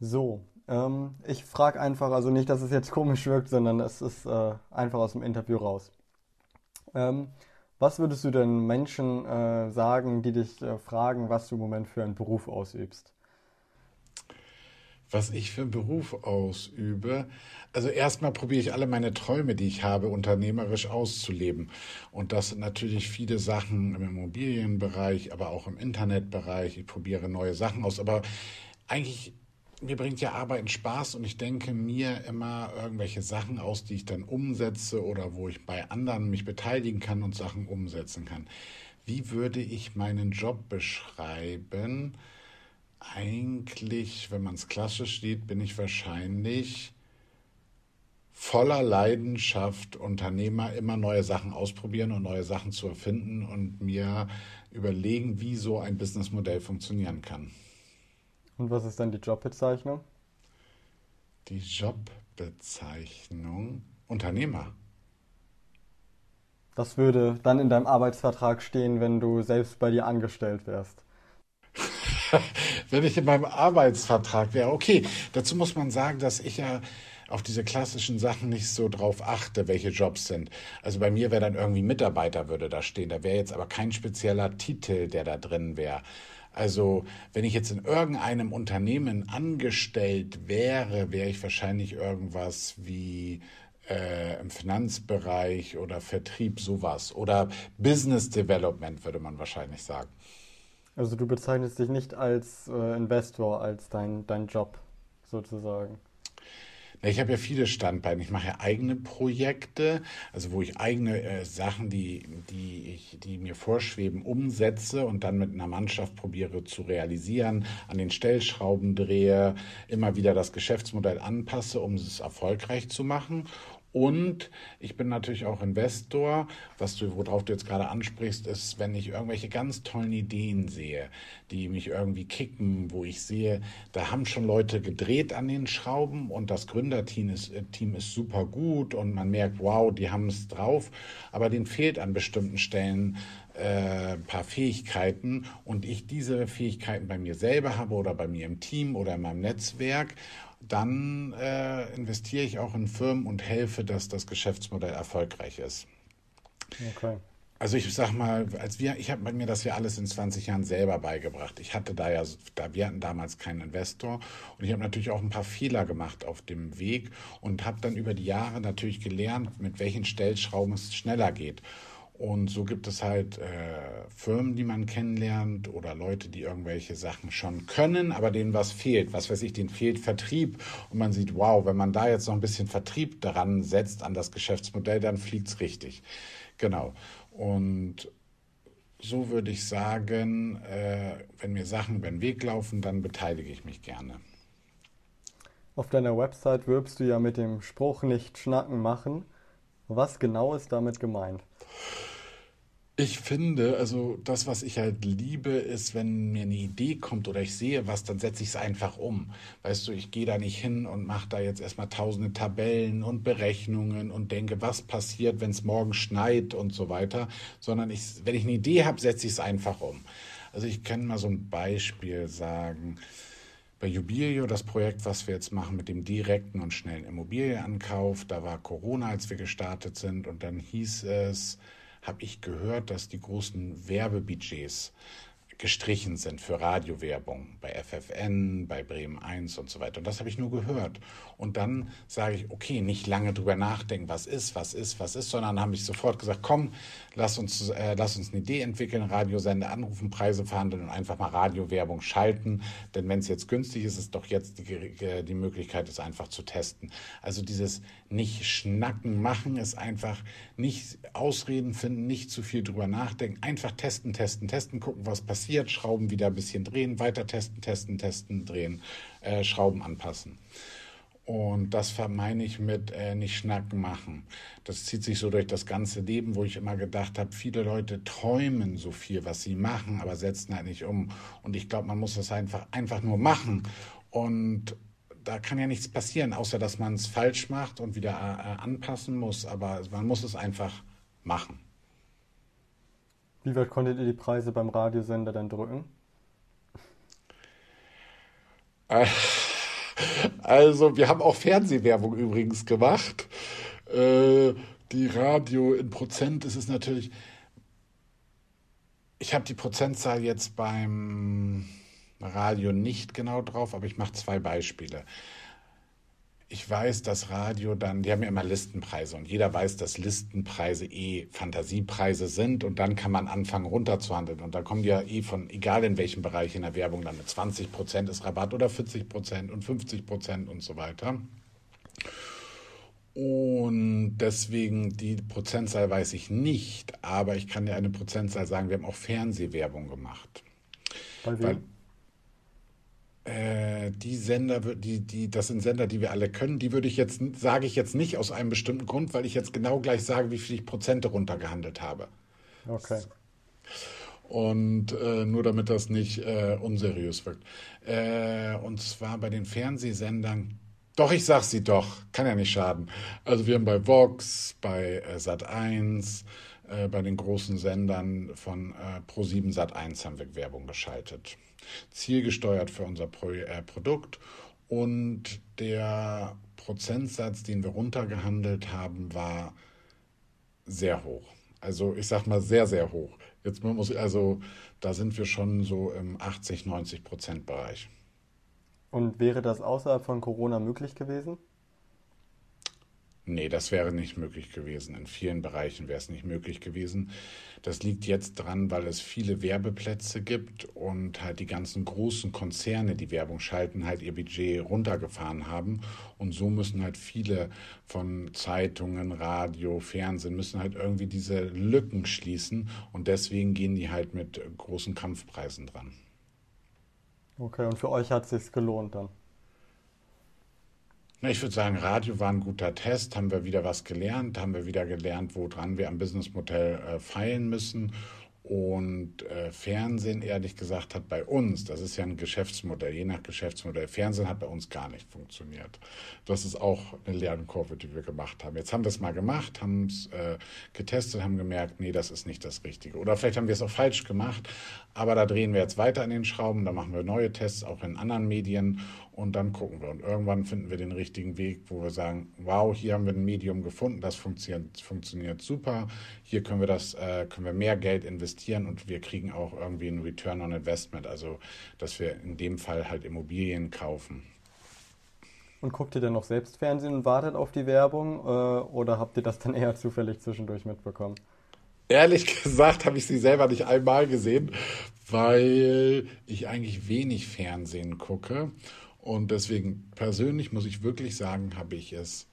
So, ähm, ich frage einfach, also nicht, dass es jetzt komisch wirkt, sondern es ist äh, einfach aus dem Interview raus. Ähm, was würdest du denn Menschen äh, sagen, die dich äh, fragen, was du im Moment für einen Beruf ausübst? Was ich für einen Beruf ausübe. Also erstmal probiere ich alle meine Träume, die ich habe, unternehmerisch auszuleben. Und das sind natürlich viele Sachen im Immobilienbereich, aber auch im Internetbereich. Ich probiere neue Sachen aus. Aber eigentlich mir bringt ja Arbeiten Spaß und ich denke mir immer irgendwelche Sachen aus, die ich dann umsetze oder wo ich bei anderen mich beteiligen kann und Sachen umsetzen kann. Wie würde ich meinen Job beschreiben? Eigentlich, wenn man es klassisch sieht, bin ich wahrscheinlich voller Leidenschaft Unternehmer, immer neue Sachen ausprobieren und neue Sachen zu erfinden und mir überlegen, wie so ein Businessmodell funktionieren kann. Und was ist dann die Jobbezeichnung? Die Jobbezeichnung Unternehmer. Das würde dann in deinem Arbeitsvertrag stehen, wenn du selbst bei dir angestellt wärst. wenn ich in meinem Arbeitsvertrag wäre, okay. Dazu muss man sagen, dass ich ja auf diese klassischen Sachen nicht so drauf achte, welche Jobs sind. Also bei mir wäre dann irgendwie Mitarbeiter würde da stehen. Da wäre jetzt aber kein spezieller Titel, der da drin wäre. Also wenn ich jetzt in irgendeinem Unternehmen angestellt wäre, wäre ich wahrscheinlich irgendwas wie äh, im Finanzbereich oder Vertrieb sowas oder Business Development würde man wahrscheinlich sagen. Also du bezeichnest dich nicht als äh, Investor, als dein, dein Job sozusagen. Ich habe ja viele Standbeine. Ich mache ja eigene Projekte, also wo ich eigene äh, Sachen, die, die, ich, die mir vorschweben, umsetze und dann mit einer Mannschaft probiere zu realisieren, an den Stellschrauben drehe, immer wieder das Geschäftsmodell anpasse, um es erfolgreich zu machen. Und ich bin natürlich auch Investor. Was du, worauf du jetzt gerade ansprichst, ist, wenn ich irgendwelche ganz tollen Ideen sehe, die mich irgendwie kicken, wo ich sehe, da haben schon Leute gedreht an den Schrauben und das Gründerteam ist, äh, Team ist super gut und man merkt, wow, die haben es drauf, aber denen fehlt an bestimmten Stellen äh, ein paar Fähigkeiten. Und ich diese Fähigkeiten bei mir selber habe oder bei mir im Team oder in meinem Netzwerk dann äh, investiere ich auch in Firmen und helfe, dass das Geschäftsmodell erfolgreich ist. Okay. Also ich sag mal, als wir, ich habe mir das ja alles in 20 Jahren selber beigebracht. Ich hatte da ja, da wir hatten damals keinen Investor und ich habe natürlich auch ein paar Fehler gemacht auf dem Weg und habe dann über die Jahre natürlich gelernt, mit welchen Stellschrauben es schneller geht. Und so gibt es halt äh, Firmen, die man kennenlernt oder Leute, die irgendwelche Sachen schon können, aber denen was fehlt. Was weiß ich, denen fehlt Vertrieb. Und man sieht, wow, wenn man da jetzt noch ein bisschen Vertrieb daran setzt, an das Geschäftsmodell, dann fliegt es richtig. Genau. Und so würde ich sagen, äh, wenn mir Sachen über den Weg laufen, dann beteilige ich mich gerne. Auf deiner Website wirbst du ja mit dem Spruch nicht schnacken machen. Was genau ist damit gemeint? Ich finde, also das, was ich halt liebe, ist, wenn mir eine Idee kommt oder ich sehe was, dann setze ich es einfach um. Weißt du, ich gehe da nicht hin und mache da jetzt erstmal tausende Tabellen und Berechnungen und denke, was passiert, wenn es morgen schneit und so weiter, sondern ich, wenn ich eine Idee habe, setze ich es einfach um. Also ich kann mal so ein Beispiel sagen. Bei Jubilio, das Projekt, was wir jetzt machen mit dem direkten und schnellen Immobilienankauf, da war Corona, als wir gestartet sind und dann hieß es, habe ich gehört, dass die großen Werbebudgets gestrichen sind für Radiowerbung bei FFN, bei Bremen 1 und so weiter. Und das habe ich nur gehört. Und dann sage ich, okay, nicht lange drüber nachdenken, was ist, was ist, was ist, sondern habe ich sofort gesagt, komm, lass uns, äh, lass uns eine Idee entwickeln, Radiosender anrufen, Preise verhandeln und einfach mal Radiowerbung schalten. Denn wenn es jetzt günstig ist, ist doch jetzt die, die Möglichkeit, es einfach zu testen. Also dieses nicht schnacken machen ist einfach nicht Ausreden finden, nicht zu viel drüber nachdenken, einfach testen, testen, testen, gucken, was passiert, Schrauben wieder ein bisschen drehen, weiter testen, testen, testen, drehen, äh, Schrauben anpassen. Und das vermeine ich mit äh, nicht schnacken machen. Das zieht sich so durch das ganze Leben, wo ich immer gedacht habe, viele Leute träumen so viel, was sie machen, aber setzen halt nicht um. Und ich glaube, man muss das einfach, einfach nur machen. Und da kann ja nichts passieren, außer dass man es falsch macht und wieder äh, anpassen muss. Aber man muss es einfach machen. Wie weit konntet ihr die Preise beim Radiosender denn drücken? Äh, Also, wir haben auch Fernsehwerbung übrigens gemacht. Äh, die Radio in Prozent ist es natürlich. Ich habe die Prozentzahl jetzt beim Radio nicht genau drauf, aber ich mache zwei Beispiele ich weiß, dass Radio dann, die haben ja immer Listenpreise und jeder weiß, dass Listenpreise eh Fantasiepreise sind und dann kann man anfangen runterzuhandeln und da kommen die ja eh von, egal in welchem Bereich in der Werbung, dann mit 20 Prozent ist Rabatt oder 40 Prozent und 50 Prozent und so weiter. Und deswegen die Prozentzahl weiß ich nicht, aber ich kann dir eine Prozentzahl sagen, wir haben auch Fernsehwerbung gemacht. Bei Weil, äh, die Sender, die, die, das sind Sender, die wir alle können, die würde ich jetzt, sage ich jetzt nicht aus einem bestimmten Grund, weil ich jetzt genau gleich sage, wie viel ich Prozente runtergehandelt habe. Okay. Und äh, nur damit das nicht äh, unseriös wirkt. Äh, und zwar bei den Fernsehsendern. Doch, ich sag sie doch. Kann ja nicht schaden. Also wir haben bei Vox, bei äh, Sat1, äh, bei den großen Sendern von äh, Pro7 Sat1 haben wir Werbung geschaltet zielgesteuert für unser Pro äh, Produkt. Und der Prozentsatz, den wir runtergehandelt haben, war sehr hoch. Also ich sag mal sehr, sehr hoch. Jetzt muss also da sind wir schon so im 80, 90 Prozent Bereich. Und wäre das außerhalb von Corona möglich gewesen? Nee, das wäre nicht möglich gewesen. In vielen Bereichen wäre es nicht möglich gewesen. Das liegt jetzt dran, weil es viele Werbeplätze gibt und halt die ganzen großen Konzerne, die Werbung schalten, halt ihr Budget runtergefahren haben. Und so müssen halt viele von Zeitungen, Radio, Fernsehen, müssen halt irgendwie diese Lücken schließen. Und deswegen gehen die halt mit großen Kampfpreisen dran. Okay, und für euch hat es sich gelohnt dann? Ich würde sagen, Radio war ein guter Test, haben wir wieder was gelernt, haben wir wieder gelernt, woran wir am Businessmodell äh, feilen müssen und äh, Fernsehen, ehrlich gesagt, hat bei uns, das ist ja ein Geschäftsmodell, je nach Geschäftsmodell, Fernsehen hat bei uns gar nicht funktioniert. Das ist auch eine Lernkurve, die wir gemacht haben. Jetzt haben wir es mal gemacht, haben es äh, getestet, haben gemerkt, nee, das ist nicht das Richtige. Oder vielleicht haben wir es auch falsch gemacht, aber da drehen wir jetzt weiter an den Schrauben, da machen wir neue Tests, auch in anderen Medien und dann gucken wir. Und irgendwann finden wir den richtigen Weg, wo wir sagen, wow, hier haben wir ein Medium gefunden, das funktioniert, funktioniert super. Hier können wir das, äh, können wir mehr Geld investieren und wir kriegen auch irgendwie einen Return on Investment, also dass wir in dem Fall halt Immobilien kaufen. Und guckt ihr denn noch selbst Fernsehen und wartet auf die Werbung äh, oder habt ihr das dann eher zufällig zwischendurch mitbekommen? Ehrlich gesagt habe ich sie selber nicht einmal gesehen, weil ich eigentlich wenig Fernsehen gucke und deswegen persönlich muss ich wirklich sagen, habe ich es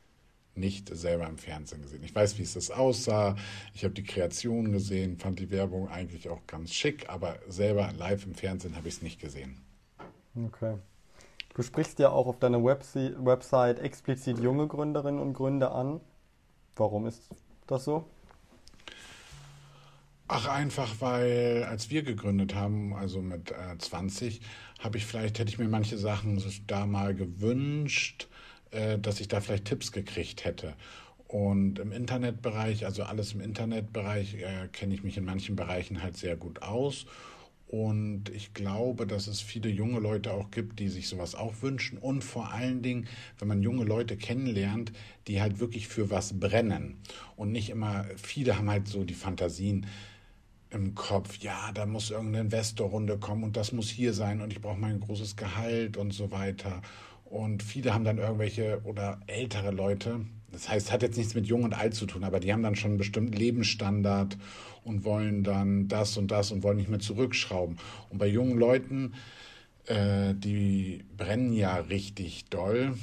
nicht selber im Fernsehen gesehen. Ich weiß, wie es das aussah. Ich habe die Kreation gesehen, fand die Werbung eigentlich auch ganz schick, aber selber live im Fernsehen habe ich es nicht gesehen. Okay. Du sprichst ja auch auf deiner Website explizit junge Gründerinnen und Gründer an. Warum ist das so? Ach, einfach, weil als wir gegründet haben, also mit äh, 20, habe ich vielleicht, hätte ich mir manche Sachen da mal gewünscht, äh, dass ich da vielleicht Tipps gekriegt hätte. Und im Internetbereich, also alles im Internetbereich, äh, kenne ich mich in manchen Bereichen halt sehr gut aus. Und ich glaube, dass es viele junge Leute auch gibt, die sich sowas auch wünschen. Und vor allen Dingen, wenn man junge Leute kennenlernt, die halt wirklich für was brennen. Und nicht immer, viele haben halt so die Fantasien, im Kopf, ja, da muss irgendeine Investorrunde kommen und das muss hier sein und ich brauche mein großes Gehalt und so weiter. Und viele haben dann irgendwelche oder ältere Leute, das heißt, hat jetzt nichts mit Jung und Alt zu tun, aber die haben dann schon einen bestimmten Lebensstandard und wollen dann das und das und wollen nicht mehr zurückschrauben. Und bei jungen Leuten, äh, die brennen ja richtig doll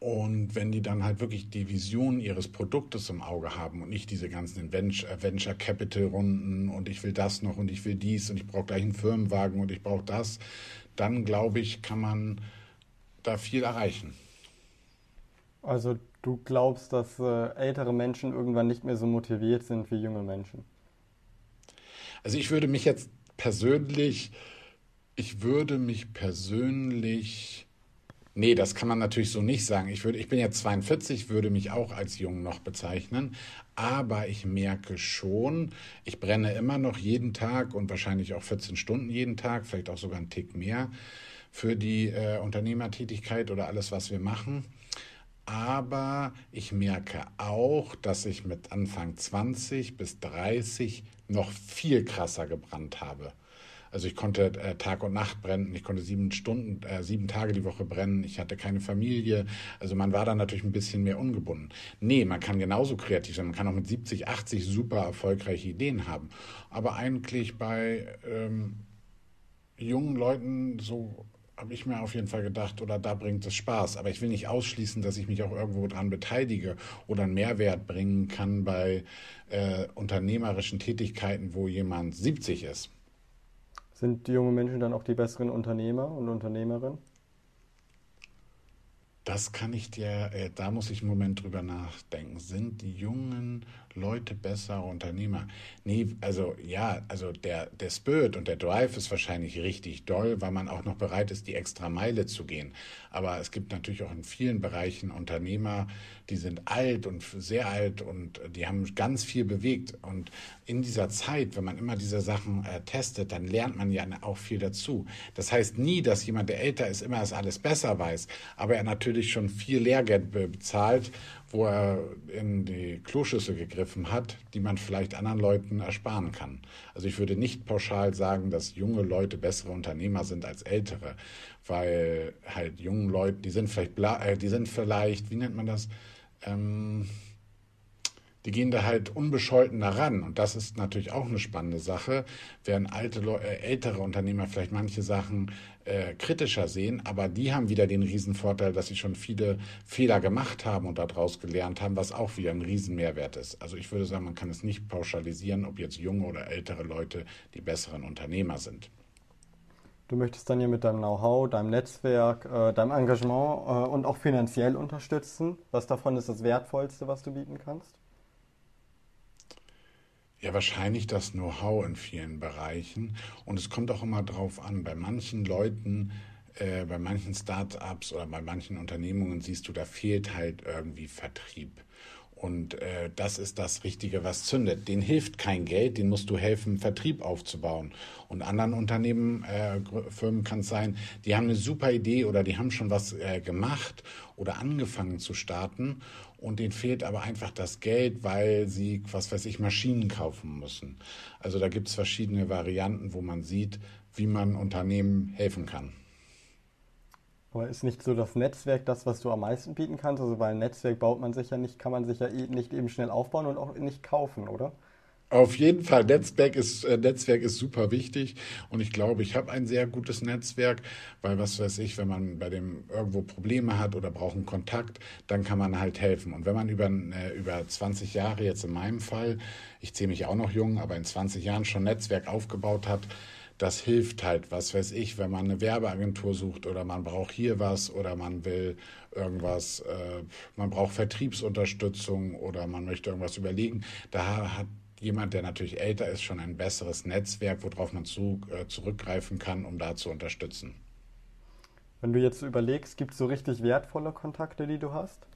und wenn die dann halt wirklich die Vision ihres Produktes im Auge haben und nicht diese ganzen Venture Capital Runden und ich will das noch und ich will dies und ich brauche gleich einen Firmenwagen und ich brauche das, dann glaube ich, kann man da viel erreichen. Also du glaubst, dass äh, ältere Menschen irgendwann nicht mehr so motiviert sind wie junge Menschen? Also ich würde mich jetzt persönlich, ich würde mich persönlich Nee, das kann man natürlich so nicht sagen. Ich, würde, ich bin jetzt 42, würde mich auch als jung noch bezeichnen, aber ich merke schon, ich brenne immer noch jeden Tag und wahrscheinlich auch 14 Stunden jeden Tag, vielleicht auch sogar einen Tick mehr für die äh, Unternehmertätigkeit oder alles, was wir machen. Aber ich merke auch, dass ich mit Anfang 20 bis 30 noch viel krasser gebrannt habe. Also ich konnte äh, Tag und Nacht brennen, ich konnte sieben Stunden, äh, sieben Tage die Woche brennen, ich hatte keine Familie. Also man war da natürlich ein bisschen mehr ungebunden. Nee, man kann genauso kreativ sein, man kann auch mit 70, 80 super erfolgreiche Ideen haben. Aber eigentlich bei ähm, jungen Leuten so habe ich mir auf jeden Fall gedacht, oder da bringt es Spaß. Aber ich will nicht ausschließen, dass ich mich auch irgendwo dran beteilige oder einen Mehrwert bringen kann bei äh, unternehmerischen Tätigkeiten, wo jemand 70 ist. Sind die jungen Menschen dann auch die besseren Unternehmer und Unternehmerinnen? Das kann ich dir, äh, da muss ich einen Moment drüber nachdenken. Sind die jungen Leute bessere Unternehmer? Nee, also ja, also der, der Spirit und der Drive ist wahrscheinlich richtig doll, weil man auch noch bereit ist, die extra Meile zu gehen. Aber es gibt natürlich auch in vielen Bereichen Unternehmer, die sind alt und sehr alt und die haben ganz viel bewegt. Und in dieser Zeit, wenn man immer diese Sachen äh, testet, dann lernt man ja auch viel dazu. Das heißt nie, dass jemand, der älter ist, immer das alles besser weiß, aber er natürlich schon viel Lehrgeld bezahlt wo er in die Kloschüssel gegriffen hat, die man vielleicht anderen Leuten ersparen kann. Also ich würde nicht pauschal sagen, dass junge Leute bessere Unternehmer sind als ältere, weil halt jungen Leute, die sind vielleicht, äh, die sind vielleicht, wie nennt man das? Ähm, die gehen da halt unbescholten daran. Und das ist natürlich auch eine spannende Sache, während alte, äh, ältere Unternehmer vielleicht manche Sachen äh, kritischer sehen, aber die haben wieder den Riesenvorteil, dass sie schon viele Fehler gemacht haben und daraus gelernt haben, was auch wieder ein Riesenmehrwert ist. Also ich würde sagen, man kann es nicht pauschalisieren, ob jetzt junge oder ältere Leute die besseren Unternehmer sind. Du möchtest dann ja mit deinem Know-how, deinem Netzwerk, äh, deinem Engagement äh, und auch finanziell unterstützen. Was davon ist das Wertvollste, was du bieten kannst? Ja, wahrscheinlich das Know-how in vielen Bereichen. Und es kommt auch immer drauf an. Bei manchen Leuten, äh, bei manchen Start-ups oder bei manchen Unternehmungen siehst du, da fehlt halt irgendwie Vertrieb. Und äh, das ist das Richtige, was zündet. Den hilft kein Geld, den musst du helfen, Vertrieb aufzubauen. Und anderen Unternehmen, äh, Firmen kann es sein, die haben eine super Idee oder die haben schon was äh, gemacht oder angefangen zu starten und denen fehlt aber einfach das Geld, weil sie, was weiß ich, Maschinen kaufen müssen. Also da gibt es verschiedene Varianten, wo man sieht, wie man Unternehmen helfen kann. Aber ist nicht so das Netzwerk das, was du am meisten bieten kannst? Also weil ein Netzwerk baut man sich ja nicht, kann man sich ja eh nicht eben schnell aufbauen und auch nicht kaufen, oder? Auf jeden Fall, Netzwerk ist, äh, Netzwerk ist super wichtig und ich glaube, ich habe ein sehr gutes Netzwerk, weil was weiß ich, wenn man bei dem irgendwo Probleme hat oder braucht einen Kontakt, dann kann man halt helfen. Und wenn man über, äh, über 20 Jahre, jetzt in meinem Fall, ich zähle mich auch noch jung, aber in 20 Jahren schon Netzwerk aufgebaut hat, das hilft halt, was weiß ich, wenn man eine Werbeagentur sucht oder man braucht hier was oder man will irgendwas, äh, man braucht Vertriebsunterstützung oder man möchte irgendwas überlegen. Da hat jemand, der natürlich älter ist, schon ein besseres Netzwerk, worauf man zu, äh, zurückgreifen kann, um da zu unterstützen. Wenn du jetzt überlegst, gibt es so richtig wertvolle Kontakte, die du hast?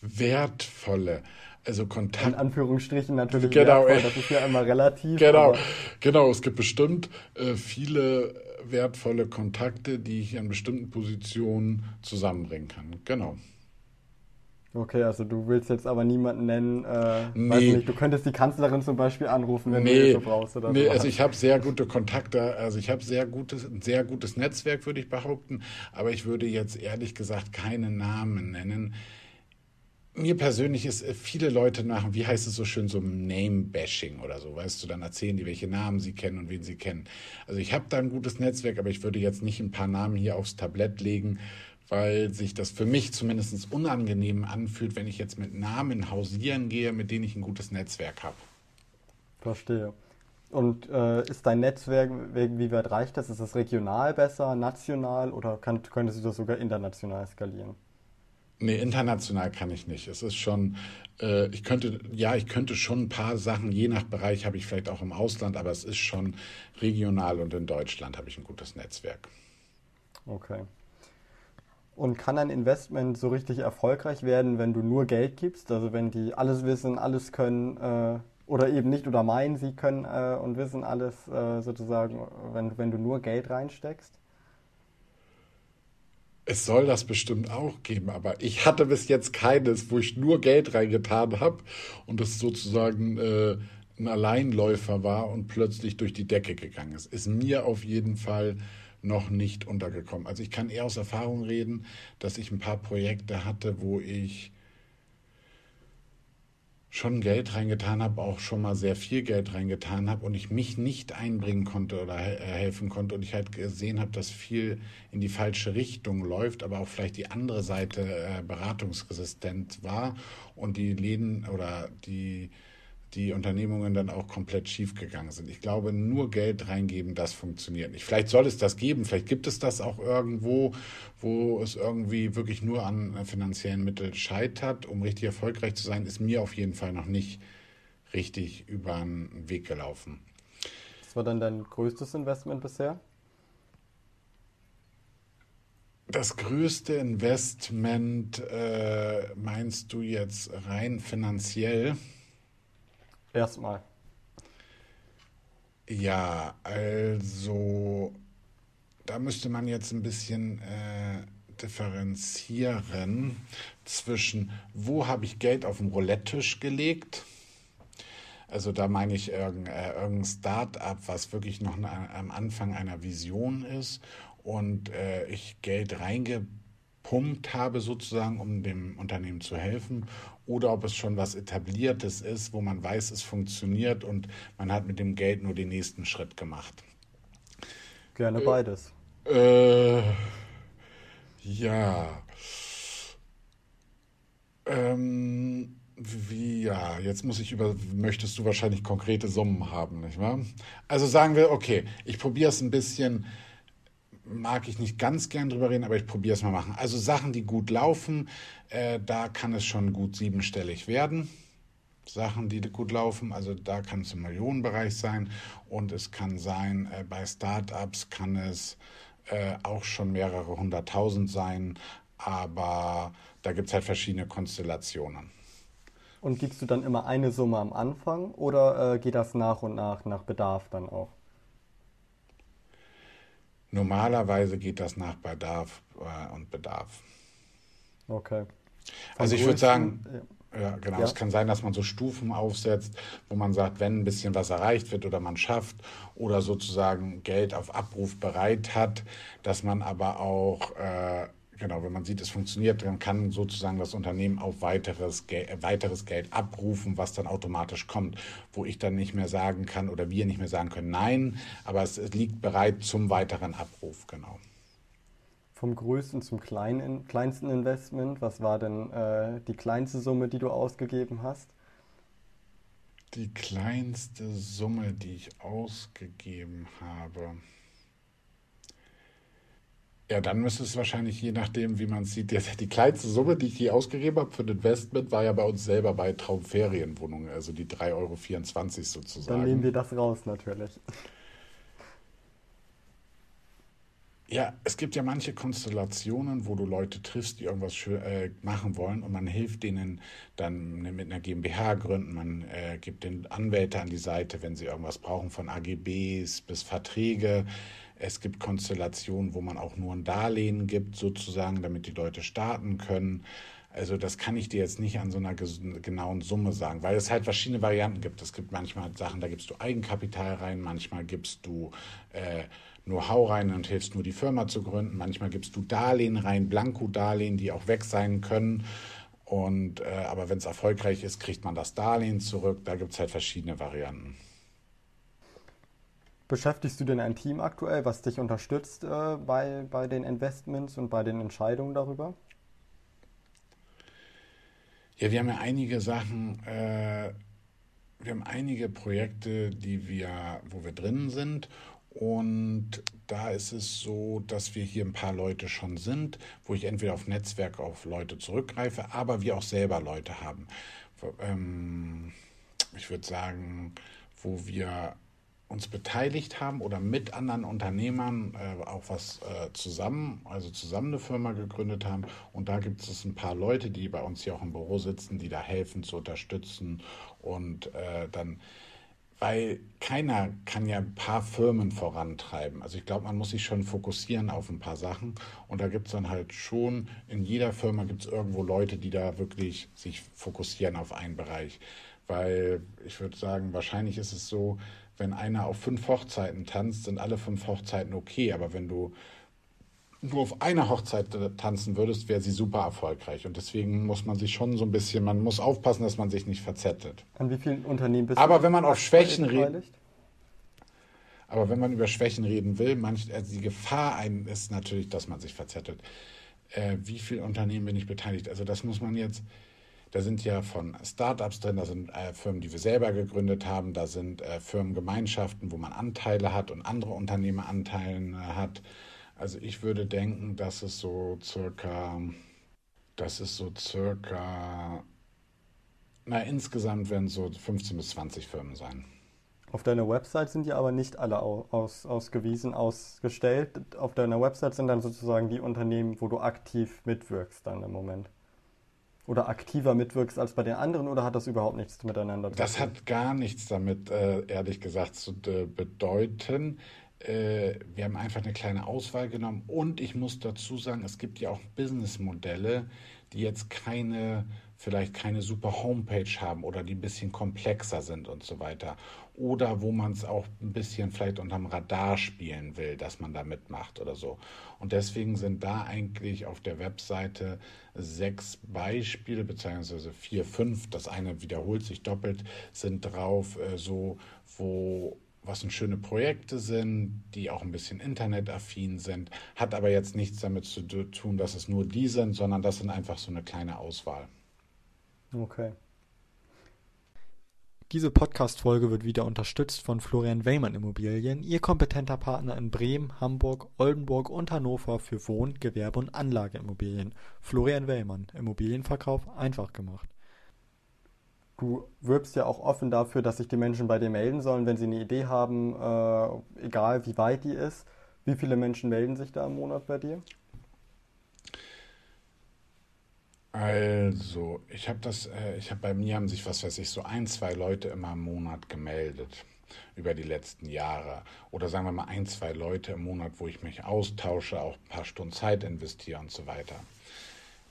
Wertvolle also Kontakt. In Anführungsstrichen natürlich genau, wertvoll, das ist ja immer relativ. Genau, genau. Es gibt bestimmt äh, viele wertvolle Kontakte, die ich an bestimmten Positionen zusammenbringen kann. Genau. Okay, also du willst jetzt aber niemanden nennen, äh, nee. weiß nicht, du könntest die Kanzlerin zum Beispiel anrufen, wenn nee. du Hilfe brauchst oder Nee, so. also ich habe sehr gute Kontakte, also ich habe sehr gutes, ein sehr gutes Netzwerk, würde ich behaupten, aber ich würde jetzt ehrlich gesagt keine Namen nennen mir persönlich ist, äh, viele Leute machen, wie heißt es so schön, so Name-Bashing oder so, weißt du, dann erzählen die, welche Namen sie kennen und wen sie kennen. Also ich habe da ein gutes Netzwerk, aber ich würde jetzt nicht ein paar Namen hier aufs Tablett legen, weil sich das für mich zumindest unangenehm anfühlt, wenn ich jetzt mit Namen hausieren gehe, mit denen ich ein gutes Netzwerk habe. Verstehe. Und äh, ist dein Netzwerk, wie weit reicht das? Ist das regional besser, national oder kann, könntest du das sogar international skalieren? Nee, international kann ich nicht. Es ist schon, äh, ich könnte, ja, ich könnte schon ein paar Sachen, je nach Bereich habe ich vielleicht auch im Ausland, aber es ist schon regional und in Deutschland habe ich ein gutes Netzwerk. Okay. Und kann ein Investment so richtig erfolgreich werden, wenn du nur Geld gibst? Also wenn die alles wissen, alles können äh, oder eben nicht oder meinen, sie können äh, und wissen alles äh, sozusagen, wenn, wenn du nur Geld reinsteckst? Es soll das bestimmt auch geben, aber ich hatte bis jetzt keines, wo ich nur Geld reingetan habe und es sozusagen äh, ein Alleinläufer war und plötzlich durch die Decke gegangen ist. Ist mir auf jeden Fall noch nicht untergekommen. Also ich kann eher aus Erfahrung reden, dass ich ein paar Projekte hatte, wo ich schon Geld reingetan habe, auch schon mal sehr viel Geld reingetan habe und ich mich nicht einbringen konnte oder he äh, helfen konnte und ich halt gesehen habe, dass viel in die falsche Richtung läuft, aber auch vielleicht die andere Seite äh, beratungsresistent war und die Läden oder die die Unternehmungen dann auch komplett schief gegangen sind. Ich glaube, nur Geld reingeben, das funktioniert nicht. Vielleicht soll es das geben, vielleicht gibt es das auch irgendwo, wo es irgendwie wirklich nur an finanziellen Mitteln scheitert. Um richtig erfolgreich zu sein, ist mir auf jeden Fall noch nicht richtig über den Weg gelaufen. Was war dann dein größtes Investment bisher? Das größte Investment äh, meinst du jetzt rein finanziell? Erstmal. Ja, also da müsste man jetzt ein bisschen äh, differenzieren zwischen, wo habe ich Geld auf den Roulette-Tisch gelegt? Also da meine ich irgendein, äh, irgendein Start-up, was wirklich noch am Anfang einer Vision ist und äh, ich Geld reingepumpt habe sozusagen, um dem Unternehmen zu helfen oder ob es schon was Etabliertes ist, wo man weiß, es funktioniert und man hat mit dem Geld nur den nächsten Schritt gemacht. Gerne beides. Äh, ja. Ähm, wie, ja, jetzt muss ich über, möchtest du wahrscheinlich konkrete Summen haben, nicht wahr? Also sagen wir, okay, ich probiere es ein bisschen mag ich nicht ganz gern drüber reden, aber ich probiere es mal machen. Also Sachen, die gut laufen, äh, da kann es schon gut siebenstellig werden. Sachen, die gut laufen, also da kann es im Millionenbereich sein und es kann sein, äh, bei Startups kann es äh, auch schon mehrere hunderttausend sein, aber da gibt es halt verschiedene Konstellationen. Und gibst du dann immer eine Summe am Anfang oder äh, geht das nach und nach nach Bedarf dann auch? Normalerweise geht das nach Bedarf äh, und Bedarf. Okay. Von also ich würde sagen, ja, ja genau, ja. es kann sein, dass man so Stufen aufsetzt, wo man sagt, wenn ein bisschen was erreicht wird oder man schafft oder sozusagen Geld auf Abruf bereit hat, dass man aber auch äh, Genau, wenn man sieht, es funktioniert, dann kann sozusagen das Unternehmen auf weiteres, Geld, weiteres Geld abrufen, was dann automatisch kommt, wo ich dann nicht mehr sagen kann oder wir nicht mehr sagen können, nein, aber es, es liegt bereit zum weiteren Abruf, genau. Vom größten zum kleinen, kleinsten Investment, was war denn äh, die kleinste Summe, die du ausgegeben hast? Die kleinste Summe, die ich ausgegeben habe. Ja, dann müsste es wahrscheinlich, je nachdem, wie man es sieht, die kleinste Summe, die ich je ausgegeben habe für ein Investment, war ja bei uns selber bei Traumferienwohnungen, also die 3,24 Euro sozusagen. Dann nehmen wir das raus, natürlich. Ja, es gibt ja manche Konstellationen, wo du Leute triffst, die irgendwas äh, machen wollen und man hilft denen dann mit einer GmbH gründen, man äh, gibt den Anwälte an die Seite, wenn sie irgendwas brauchen, von AGBs bis Verträge. Es gibt Konstellationen, wo man auch nur ein Darlehen gibt, sozusagen, damit die Leute starten können. Also das kann ich dir jetzt nicht an so einer genauen Summe sagen, weil es halt verschiedene Varianten gibt. Es gibt manchmal Sachen, da gibst du Eigenkapital rein, manchmal gibst du äh, Know-how rein und hilfst nur die Firma zu gründen, manchmal gibst du Darlehen rein, Blanko-Darlehen, die auch weg sein können. Und äh, aber wenn es erfolgreich ist, kriegt man das Darlehen zurück. Da gibt es halt verschiedene Varianten. Beschäftigst du denn ein Team aktuell, was dich unterstützt äh, bei, bei den Investments und bei den Entscheidungen darüber? Ja, wir haben ja einige Sachen, äh, wir haben einige Projekte, die wir, wo wir drin sind Und da ist es so, dass wir hier ein paar Leute schon sind, wo ich entweder auf Netzwerk auf Leute zurückgreife, aber wir auch selber Leute haben. Ähm, ich würde sagen, wo wir uns beteiligt haben oder mit anderen Unternehmern äh, auch was äh, zusammen, also zusammen eine Firma gegründet haben. Und da gibt es ein paar Leute, die bei uns hier auch im Büro sitzen, die da helfen zu unterstützen und äh, dann weil keiner kann ja ein paar Firmen vorantreiben. Also ich glaube, man muss sich schon fokussieren auf ein paar Sachen. Und da gibt es dann halt schon, in jeder Firma gibt es irgendwo Leute, die da wirklich sich fokussieren auf einen Bereich. Weil ich würde sagen, wahrscheinlich ist es so, wenn einer auf fünf Hochzeiten tanzt, sind alle fünf Hochzeiten okay. Aber wenn du nur auf einer Hochzeit tanzen würdest, wäre sie super erfolgreich. Und deswegen muss man sich schon so ein bisschen, man muss aufpassen, dass man sich nicht verzettelt. An wie vielen Unternehmen bist Aber du? Aber wenn man auf Schwächen redet. Aber wenn man über Schwächen reden will, manch, also die Gefahr ein ist natürlich, dass man sich verzettelt. Äh, wie viele Unternehmen bin ich beteiligt? Also das muss man jetzt, da sind ja von Startups drin, da sind äh, Firmen, die wir selber gegründet haben, da sind äh, Firmengemeinschaften, wo man Anteile hat und andere Unternehmer Anteile hat. Also ich würde denken, dass es so circa, dass es so circa, na insgesamt werden es so 15 bis 20 Firmen sein. Auf deiner Website sind die aber nicht alle aus, ausgewiesen, ausgestellt. Auf deiner Website sind dann sozusagen die Unternehmen, wo du aktiv mitwirkst dann im Moment. Oder aktiver mitwirkst als bei den anderen oder hat das überhaupt nichts miteinander zu tun? Das hat gar nichts damit, äh, ehrlich gesagt, zu bedeuten äh, wir haben einfach eine kleine Auswahl genommen und ich muss dazu sagen, es gibt ja auch Businessmodelle, die jetzt keine, vielleicht keine super Homepage haben oder die ein bisschen komplexer sind und so weiter. Oder wo man es auch ein bisschen vielleicht unterm Radar spielen will, dass man da mitmacht oder so. Und deswegen sind da eigentlich auf der Webseite sechs Beispiele, beziehungsweise vier, fünf, das eine wiederholt sich doppelt, sind drauf, äh, so, wo was sind schöne Projekte sind, die auch ein bisschen internetaffin sind, hat aber jetzt nichts damit zu tun, dass es nur die sind, sondern das sind einfach so eine kleine Auswahl. Okay. Diese Podcast-Folge wird wieder unterstützt von Florian Weymann Immobilien, Ihr kompetenter Partner in Bremen, Hamburg, Oldenburg und Hannover für Wohn-, Gewerbe- und Anlageimmobilien. Florian Weymann, Immobilienverkauf einfach gemacht. Du wirbst ja auch offen dafür, dass sich die Menschen bei dir melden sollen, wenn sie eine Idee haben, äh, egal wie weit die ist. Wie viele Menschen melden sich da im Monat bei dir? Also, ich habe das, äh, ich habe bei mir haben sich, was weiß ich, so ein, zwei Leute immer im Monat gemeldet über die letzten Jahre. Oder sagen wir mal ein, zwei Leute im Monat, wo ich mich austausche, auch ein paar Stunden Zeit investiere und so weiter.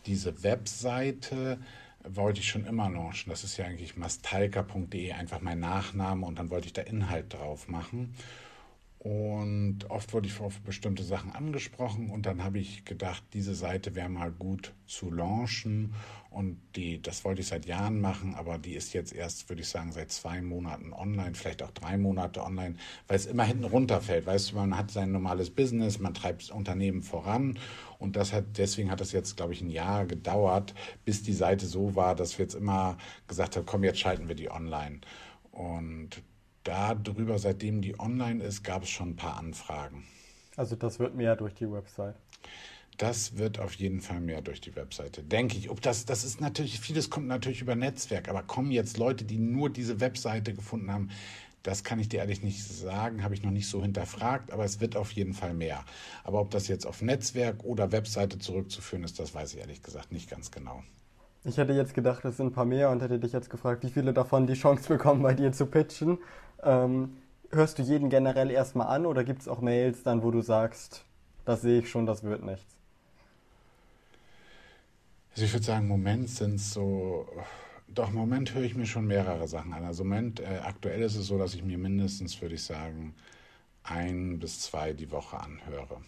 Diese Webseite wollte ich schon immer launchen. Das ist ja eigentlich mastalka.de, einfach mein Nachname und dann wollte ich da Inhalt drauf machen. Und oft wurde ich auf bestimmte Sachen angesprochen und dann habe ich gedacht, diese Seite wäre mal gut zu launchen. Und die, das wollte ich seit Jahren machen, aber die ist jetzt erst, würde ich sagen, seit zwei Monaten online, vielleicht auch drei Monate online, weil es immer hinten runterfällt. Weißt du, man hat sein normales Business, man treibt das Unternehmen voran und das hat, deswegen hat es jetzt, glaube ich, ein Jahr gedauert, bis die Seite so war, dass wir jetzt immer gesagt haben, komm, jetzt schalten wir die online. Und darüber, seitdem die online ist, gab es schon ein paar Anfragen. Also das wird mehr durch die Website. Das wird auf jeden Fall mehr durch die Webseite, denke ich. Ob das, das ist natürlich, vieles kommt natürlich über Netzwerk, aber kommen jetzt Leute, die nur diese Webseite gefunden haben, das kann ich dir ehrlich nicht sagen, habe ich noch nicht so hinterfragt, aber es wird auf jeden Fall mehr. Aber ob das jetzt auf Netzwerk oder Webseite zurückzuführen ist, das weiß ich ehrlich gesagt nicht ganz genau. Ich hätte jetzt gedacht, es sind ein paar mehr und hätte dich jetzt gefragt, wie viele davon die Chance bekommen, bei dir zu pitchen. Ähm, hörst du jeden generell erstmal an oder gibt es auch Mails dann, wo du sagst, das sehe ich schon, das wird nichts? Also ich würde sagen, im Moment sind es so, doch im Moment höre ich mir schon mehrere Sachen an. Also im Moment, äh, aktuell ist es so, dass ich mir mindestens, würde ich sagen, ein bis zwei die Woche anhöre.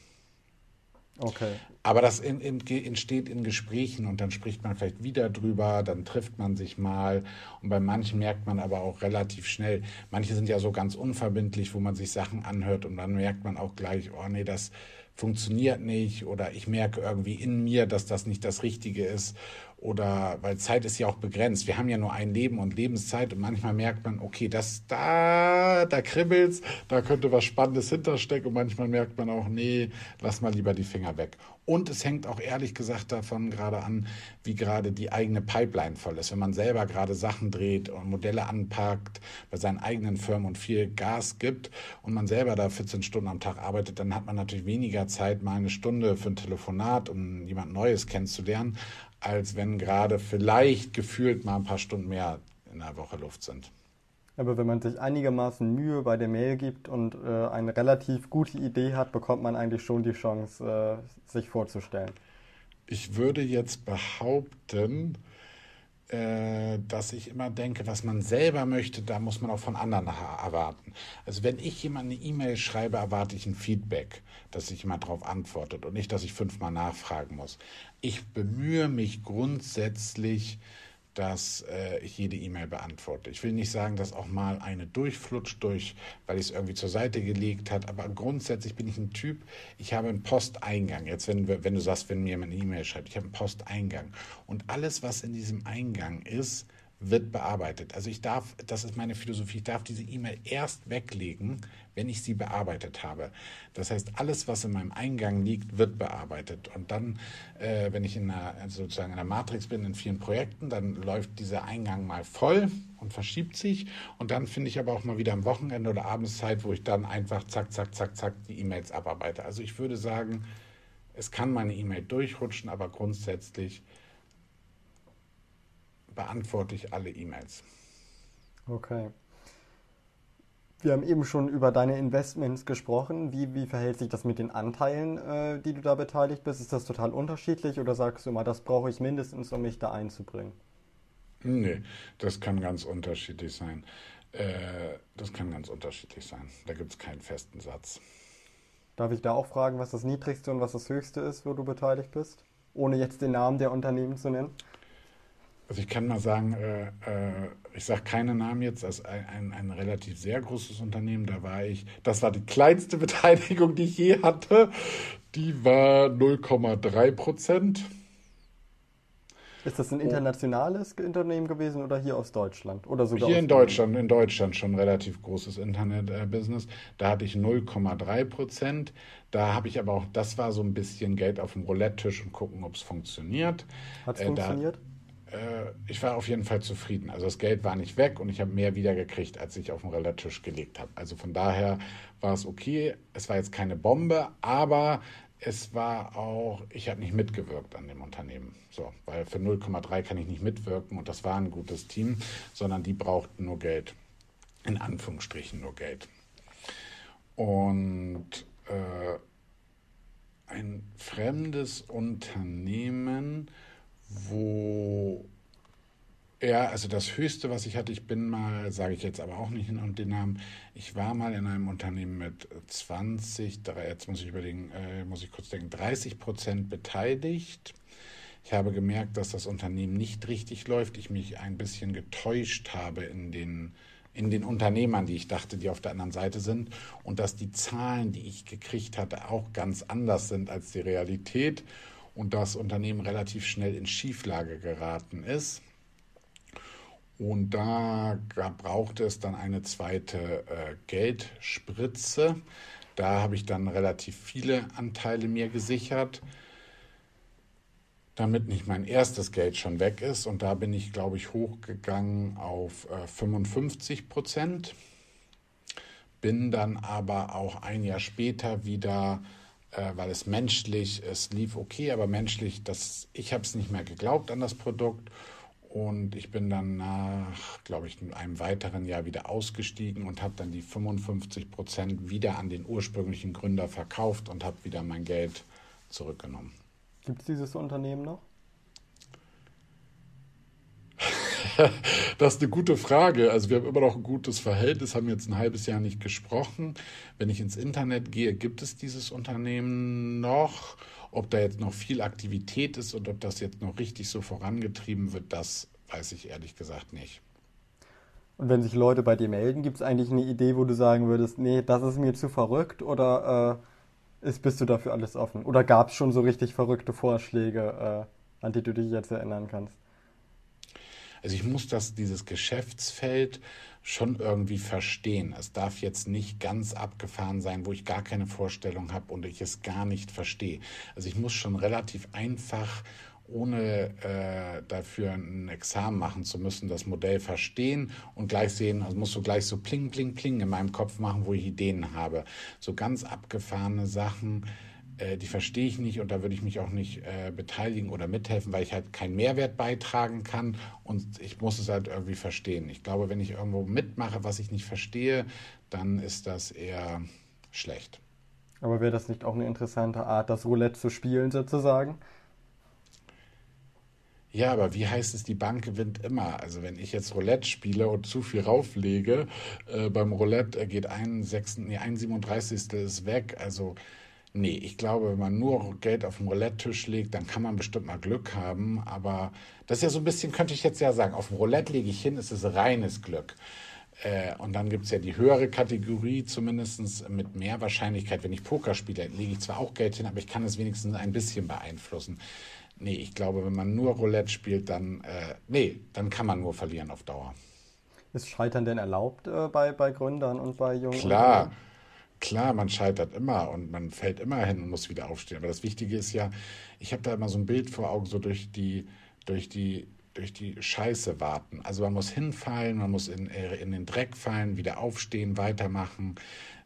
Okay. Aber das in, in, entsteht in Gesprächen und dann spricht man vielleicht wieder drüber, dann trifft man sich mal und bei manchen merkt man aber auch relativ schnell, manche sind ja so ganz unverbindlich, wo man sich Sachen anhört und dann merkt man auch gleich, oh nee, das funktioniert nicht oder ich merke irgendwie in mir, dass das nicht das Richtige ist oder weil Zeit ist ja auch begrenzt. Wir haben ja nur ein Leben und Lebenszeit und manchmal merkt man, okay, das da, da kribbelt's, da könnte was Spannendes hinterstecken und manchmal merkt man auch, nee, lass mal lieber die Finger weg. Und es hängt auch ehrlich gesagt davon gerade an, wie gerade die eigene Pipeline voll ist. Wenn man selber gerade Sachen dreht und Modelle anpackt, bei seinen eigenen Firmen und viel Gas gibt und man selber da 14 Stunden am Tag arbeitet, dann hat man natürlich weniger Zeit, mal eine Stunde für ein Telefonat, um jemand Neues kennenzulernen, als wenn gerade vielleicht gefühlt mal ein paar Stunden mehr in der Woche Luft sind. Aber wenn man sich einigermaßen Mühe bei der Mail gibt und äh, eine relativ gute Idee hat, bekommt man eigentlich schon die Chance, äh, sich vorzustellen. Ich würde jetzt behaupten, äh, dass ich immer denke, was man selber möchte, da muss man auch von anderen erwarten. Also wenn ich jemand eine E-Mail schreibe, erwarte ich ein Feedback, dass sich jemand darauf antwortet und nicht, dass ich fünfmal nachfragen muss. Ich bemühe mich grundsätzlich, dass äh, ich jede E-Mail beantworte. Ich will nicht sagen, dass auch mal eine durchflutscht durch, weil ich es irgendwie zur Seite gelegt hat, aber grundsätzlich bin ich ein Typ, ich habe einen Posteingang. Jetzt, wenn, wenn du sagst, wenn mir jemand eine E-Mail schreibt, ich habe einen Posteingang. Und alles, was in diesem Eingang ist, wird bearbeitet. Also ich darf, das ist meine Philosophie, ich darf diese E-Mail erst weglegen, wenn ich sie bearbeitet habe. Das heißt, alles, was in meinem Eingang liegt, wird bearbeitet. Und dann, äh, wenn ich in einer, sozusagen in der Matrix bin, in vielen Projekten, dann läuft dieser Eingang mal voll und verschiebt sich. Und dann finde ich aber auch mal wieder am Wochenende oder abends Zeit, wo ich dann einfach zack, zack, zack, zack die E-Mails abarbeite. Also ich würde sagen, es kann meine E-Mail durchrutschen, aber grundsätzlich beantworte ich alle E-Mails. Okay. Wir haben eben schon über deine Investments gesprochen. Wie, wie verhält sich das mit den Anteilen, äh, die du da beteiligt bist? Ist das total unterschiedlich oder sagst du immer, das brauche ich mindestens, um mich da einzubringen? Nee, das kann ganz unterschiedlich sein. Äh, das kann ganz unterschiedlich sein. Da gibt es keinen festen Satz. Darf ich da auch fragen, was das niedrigste und was das höchste ist, wo du beteiligt bist? Ohne jetzt den Namen der Unternehmen zu nennen? Also ich kann mal sagen, äh, äh, ich sage keine Namen jetzt, das ist ein, ein, ein, relativ sehr großes Unternehmen, da war ich, das war die kleinste Beteiligung, die ich je hatte, die war 0,3 Prozent. Ist das ein internationales Unternehmen gewesen oder hier aus Deutschland? Oder sogar hier in Deutschland, in Deutschland schon ein relativ großes Internet-Business. Da hatte ich 0,3 Prozent. Da habe ich aber auch, das war so ein bisschen Geld auf dem Roulette-Tisch und gucken, ob es funktioniert. Hat es äh, funktioniert? Äh, ich war auf jeden Fall zufrieden. Also das Geld war nicht weg und ich habe mehr wieder gekriegt, als ich auf den Relatisch gelegt habe. Also von daher war es okay. Es war jetzt keine Bombe, aber es war auch, ich habe nicht mitgewirkt an dem Unternehmen. So, weil für 0,3 kann ich nicht mitwirken und das war ein gutes Team, sondern die brauchten nur Geld. In Anführungsstrichen nur Geld. Und äh, ein fremdes Unternehmen wo ja, also das Höchste, was ich hatte, ich bin mal, sage ich jetzt aber auch nicht in den Namen, ich war mal in einem Unternehmen mit 20, jetzt muss ich überlegen, äh, muss ich kurz denken, 30 Prozent beteiligt. Ich habe gemerkt, dass das Unternehmen nicht richtig läuft. Ich mich ein bisschen getäuscht habe in den, in den Unternehmern, die ich dachte, die auf der anderen Seite sind. Und dass die Zahlen, die ich gekriegt hatte, auch ganz anders sind als die Realität und das Unternehmen relativ schnell in Schieflage geraten ist. Und da brauchte es dann eine zweite äh, Geldspritze. Da habe ich dann relativ viele Anteile mir gesichert, damit nicht mein erstes Geld schon weg ist. Und da bin ich, glaube ich, hochgegangen auf äh, 55 Prozent. Bin dann aber auch ein Jahr später wieder äh, weil es menschlich, es lief okay, aber menschlich, das, ich habe es nicht mehr geglaubt an das Produkt und ich bin dann nach, glaube ich, einem weiteren Jahr wieder ausgestiegen und habe dann die 55 Prozent wieder an den ursprünglichen Gründer verkauft und habe wieder mein Geld zurückgenommen. Gibt es dieses Unternehmen noch? das ist eine gute Frage. Also wir haben immer noch ein gutes Verhältnis, haben jetzt ein halbes Jahr nicht gesprochen. Wenn ich ins Internet gehe, gibt es dieses Unternehmen noch. Ob da jetzt noch viel Aktivität ist und ob das jetzt noch richtig so vorangetrieben wird, das weiß ich ehrlich gesagt nicht. Und wenn sich Leute bei dir melden, gibt es eigentlich eine Idee, wo du sagen würdest, nee, das ist mir zu verrückt oder äh, ist, bist du dafür alles offen? Oder gab es schon so richtig verrückte Vorschläge, äh, an die du dich jetzt erinnern kannst? Also ich muss das, dieses Geschäftsfeld schon irgendwie verstehen. Es darf jetzt nicht ganz abgefahren sein, wo ich gar keine Vorstellung habe und ich es gar nicht verstehe. Also ich muss schon relativ einfach ohne äh, dafür ein Examen machen zu müssen, das Modell verstehen und gleich sehen, also musst du gleich so pling, pling, pling in meinem Kopf machen, wo ich Ideen habe. So ganz abgefahrene Sachen, äh, die verstehe ich nicht und da würde ich mich auch nicht äh, beteiligen oder mithelfen, weil ich halt keinen Mehrwert beitragen kann und ich muss es halt irgendwie verstehen. Ich glaube, wenn ich irgendwo mitmache, was ich nicht verstehe, dann ist das eher schlecht. Aber wäre das nicht auch eine interessante Art, das Roulette zu spielen sozusagen? Ja, aber wie heißt es, die Bank gewinnt immer? Also wenn ich jetzt Roulette spiele und zu viel rauflege, äh, beim Roulette geht ein, Sechst, nee, ein 37. ist weg. Also Nee, ich glaube, wenn man nur Geld auf den Roulette-Tisch legt, dann kann man bestimmt mal Glück haben. Aber das ist ja so ein bisschen, könnte ich jetzt ja sagen, auf dem Roulette lege ich hin, ist es reines Glück. Äh, und dann gibt es ja die höhere Kategorie, zumindest mit mehr Wahrscheinlichkeit. Wenn ich Poker spiele, lege ich zwar auch Geld hin, aber ich kann es wenigstens ein bisschen beeinflussen. Nee, ich glaube, wenn man nur Roulette spielt, dann, äh, nee, dann kann man nur verlieren auf Dauer. Ist Scheitern denn erlaubt äh, bei, bei Gründern und bei jungen Klar. Klar, man scheitert immer und man fällt immer hin und muss wieder aufstehen. Aber das Wichtige ist ja, ich habe da immer so ein Bild vor Augen, so durch die, durch die, durch die Scheiße warten. Also man muss hinfallen, man muss in, äh, in den Dreck fallen, wieder aufstehen, weitermachen.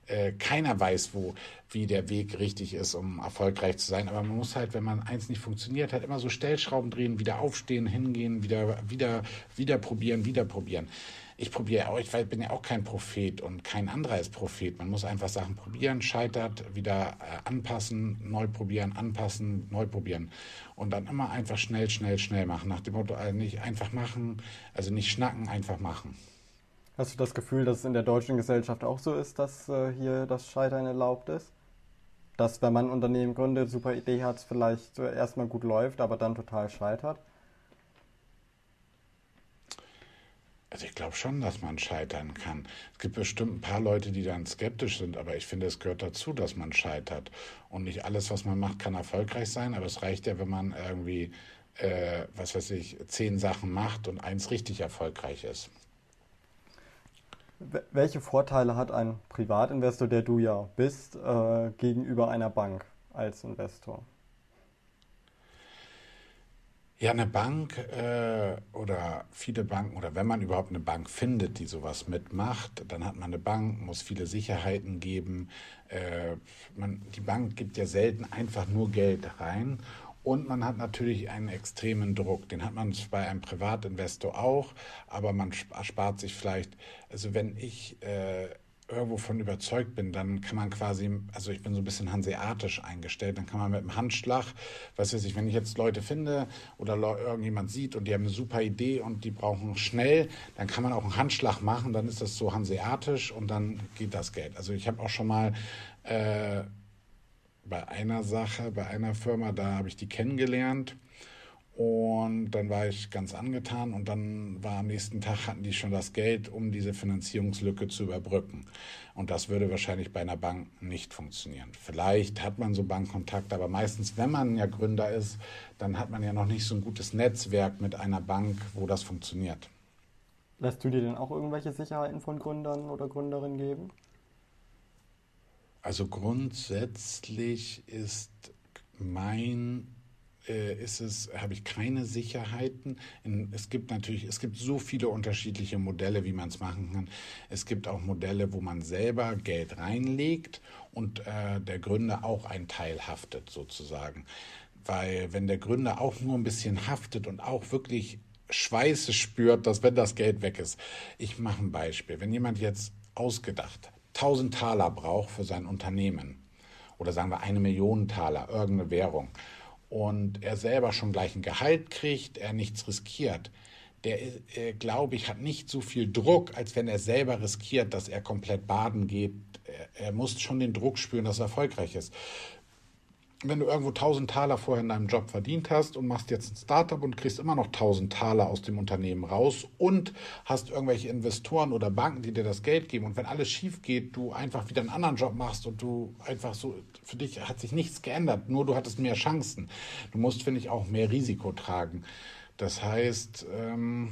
Äh, keiner weiß, wo, wie der Weg richtig ist, um erfolgreich zu sein. Aber man muss halt, wenn man eins nicht funktioniert hat, immer so Stellschrauben drehen, wieder aufstehen, hingehen, wieder, wieder, wieder probieren, wieder probieren ich probiere auch, ich bin ja auch kein Prophet und kein anderer ist Prophet. Man muss einfach Sachen probieren, scheitert, wieder äh, anpassen, neu probieren, anpassen, neu probieren. Und dann immer einfach schnell, schnell, schnell machen. Nach dem Motto, also nicht einfach machen, also nicht schnacken, einfach machen. Hast du das Gefühl, dass es in der deutschen Gesellschaft auch so ist, dass äh, hier das Scheitern erlaubt ist? Dass, wenn man ein Unternehmen gründet, super Idee hat, vielleicht äh, erstmal gut läuft, aber dann total scheitert? Also ich glaube schon, dass man scheitern kann. Es gibt bestimmt ein paar Leute, die dann skeptisch sind, aber ich finde, es gehört dazu, dass man scheitert. Und nicht alles, was man macht, kann erfolgreich sein, aber es reicht ja, wenn man irgendwie, äh, was weiß ich, zehn Sachen macht und eins richtig erfolgreich ist. Welche Vorteile hat ein Privatinvestor, der du ja bist, äh, gegenüber einer Bank als Investor? Ja, eine Bank äh, oder viele Banken oder wenn man überhaupt eine Bank findet, die sowas mitmacht, dann hat man eine Bank, muss viele Sicherheiten geben. Äh, man, die Bank gibt ja selten einfach nur Geld rein und man hat natürlich einen extremen Druck. Den hat man bei einem Privatinvestor auch, aber man spart sich vielleicht, also wenn ich äh, irgendwo von überzeugt bin, dann kann man quasi, also ich bin so ein bisschen hanseatisch eingestellt, dann kann man mit einem Handschlag, was weiß ich, wenn ich jetzt Leute finde oder irgendjemand sieht und die haben eine super Idee und die brauchen schnell, dann kann man auch einen Handschlag machen, dann ist das so hanseatisch und dann geht das Geld. Also ich habe auch schon mal äh, bei einer Sache, bei einer Firma, da habe ich die kennengelernt und dann war ich ganz angetan und dann war am nächsten Tag hatten die schon das Geld, um diese Finanzierungslücke zu überbrücken. Und das würde wahrscheinlich bei einer Bank nicht funktionieren. Vielleicht hat man so Bankkontakt, aber meistens, wenn man ja Gründer ist, dann hat man ja noch nicht so ein gutes Netzwerk mit einer Bank, wo das funktioniert. Lässt du dir denn auch irgendwelche Sicherheiten von Gründern oder Gründerinnen geben? Also grundsätzlich ist mein ist es, habe ich keine Sicherheiten. Es gibt natürlich, es gibt so viele unterschiedliche Modelle, wie man es machen kann. Es gibt auch Modelle, wo man selber Geld reinlegt und äh, der Gründer auch einen Teil haftet sozusagen. Weil wenn der Gründer auch nur ein bisschen haftet und auch wirklich Schweiße spürt, dass wenn das Geld weg ist. Ich mache ein Beispiel. Wenn jemand jetzt ausgedacht 1000 Taler braucht für sein Unternehmen oder sagen wir eine Million Taler, irgendeine Währung, und er selber schon gleich ein Gehalt kriegt, er nichts riskiert, der, äh, glaube ich, hat nicht so viel Druck, als wenn er selber riskiert, dass er komplett baden geht. Er, er muss schon den Druck spüren, dass er erfolgreich ist. Wenn du irgendwo 1000 Taler vorher in deinem Job verdient hast und machst jetzt ein Startup und kriegst immer noch 1000 Taler aus dem Unternehmen raus und hast irgendwelche Investoren oder Banken, die dir das Geld geben und wenn alles schief geht, du einfach wieder einen anderen Job machst und du einfach so, für dich hat sich nichts geändert, nur du hattest mehr Chancen. Du musst, finde ich, auch mehr Risiko tragen. Das heißt, ähm,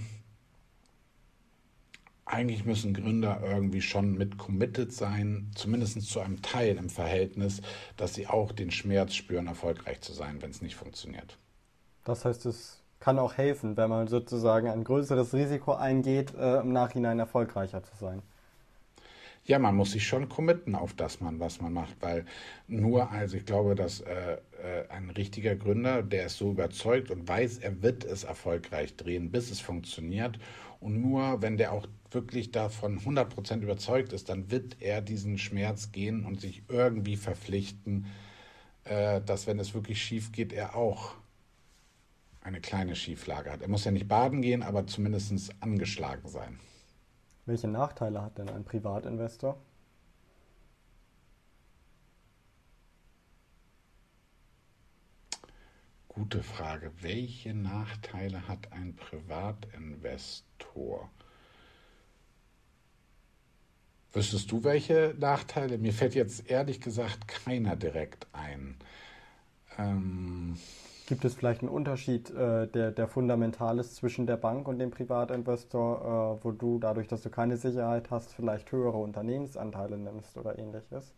eigentlich müssen Gründer irgendwie schon mit committed sein, zumindest zu einem Teil im Verhältnis, dass sie auch den Schmerz spüren, erfolgreich zu sein, wenn es nicht funktioniert. Das heißt, es kann auch helfen, wenn man sozusagen ein größeres Risiko eingeht, äh, im Nachhinein erfolgreicher zu sein. Ja, man muss sich schon committen auf das man, was man macht, weil nur, also ich glaube, dass äh, äh, ein richtiger Gründer, der ist so überzeugt und weiß, er wird es erfolgreich drehen, bis es funktioniert. Und nur wenn der auch wirklich davon 100% überzeugt ist, dann wird er diesen Schmerz gehen und sich irgendwie verpflichten, äh, dass wenn es wirklich schief geht, er auch eine kleine Schieflage hat. Er muss ja nicht baden gehen, aber zumindest angeschlagen sein. Welche Nachteile hat denn ein Privatinvestor? Gute Frage. Welche Nachteile hat ein Privatinvestor? Wüsstest du welche Nachteile? Mir fällt jetzt ehrlich gesagt keiner direkt ein. Ähm, Gibt es vielleicht einen Unterschied, äh, der, der fundamental ist zwischen der Bank und dem Privatinvestor, äh, wo du dadurch, dass du keine Sicherheit hast, vielleicht höhere Unternehmensanteile nimmst oder ähnliches?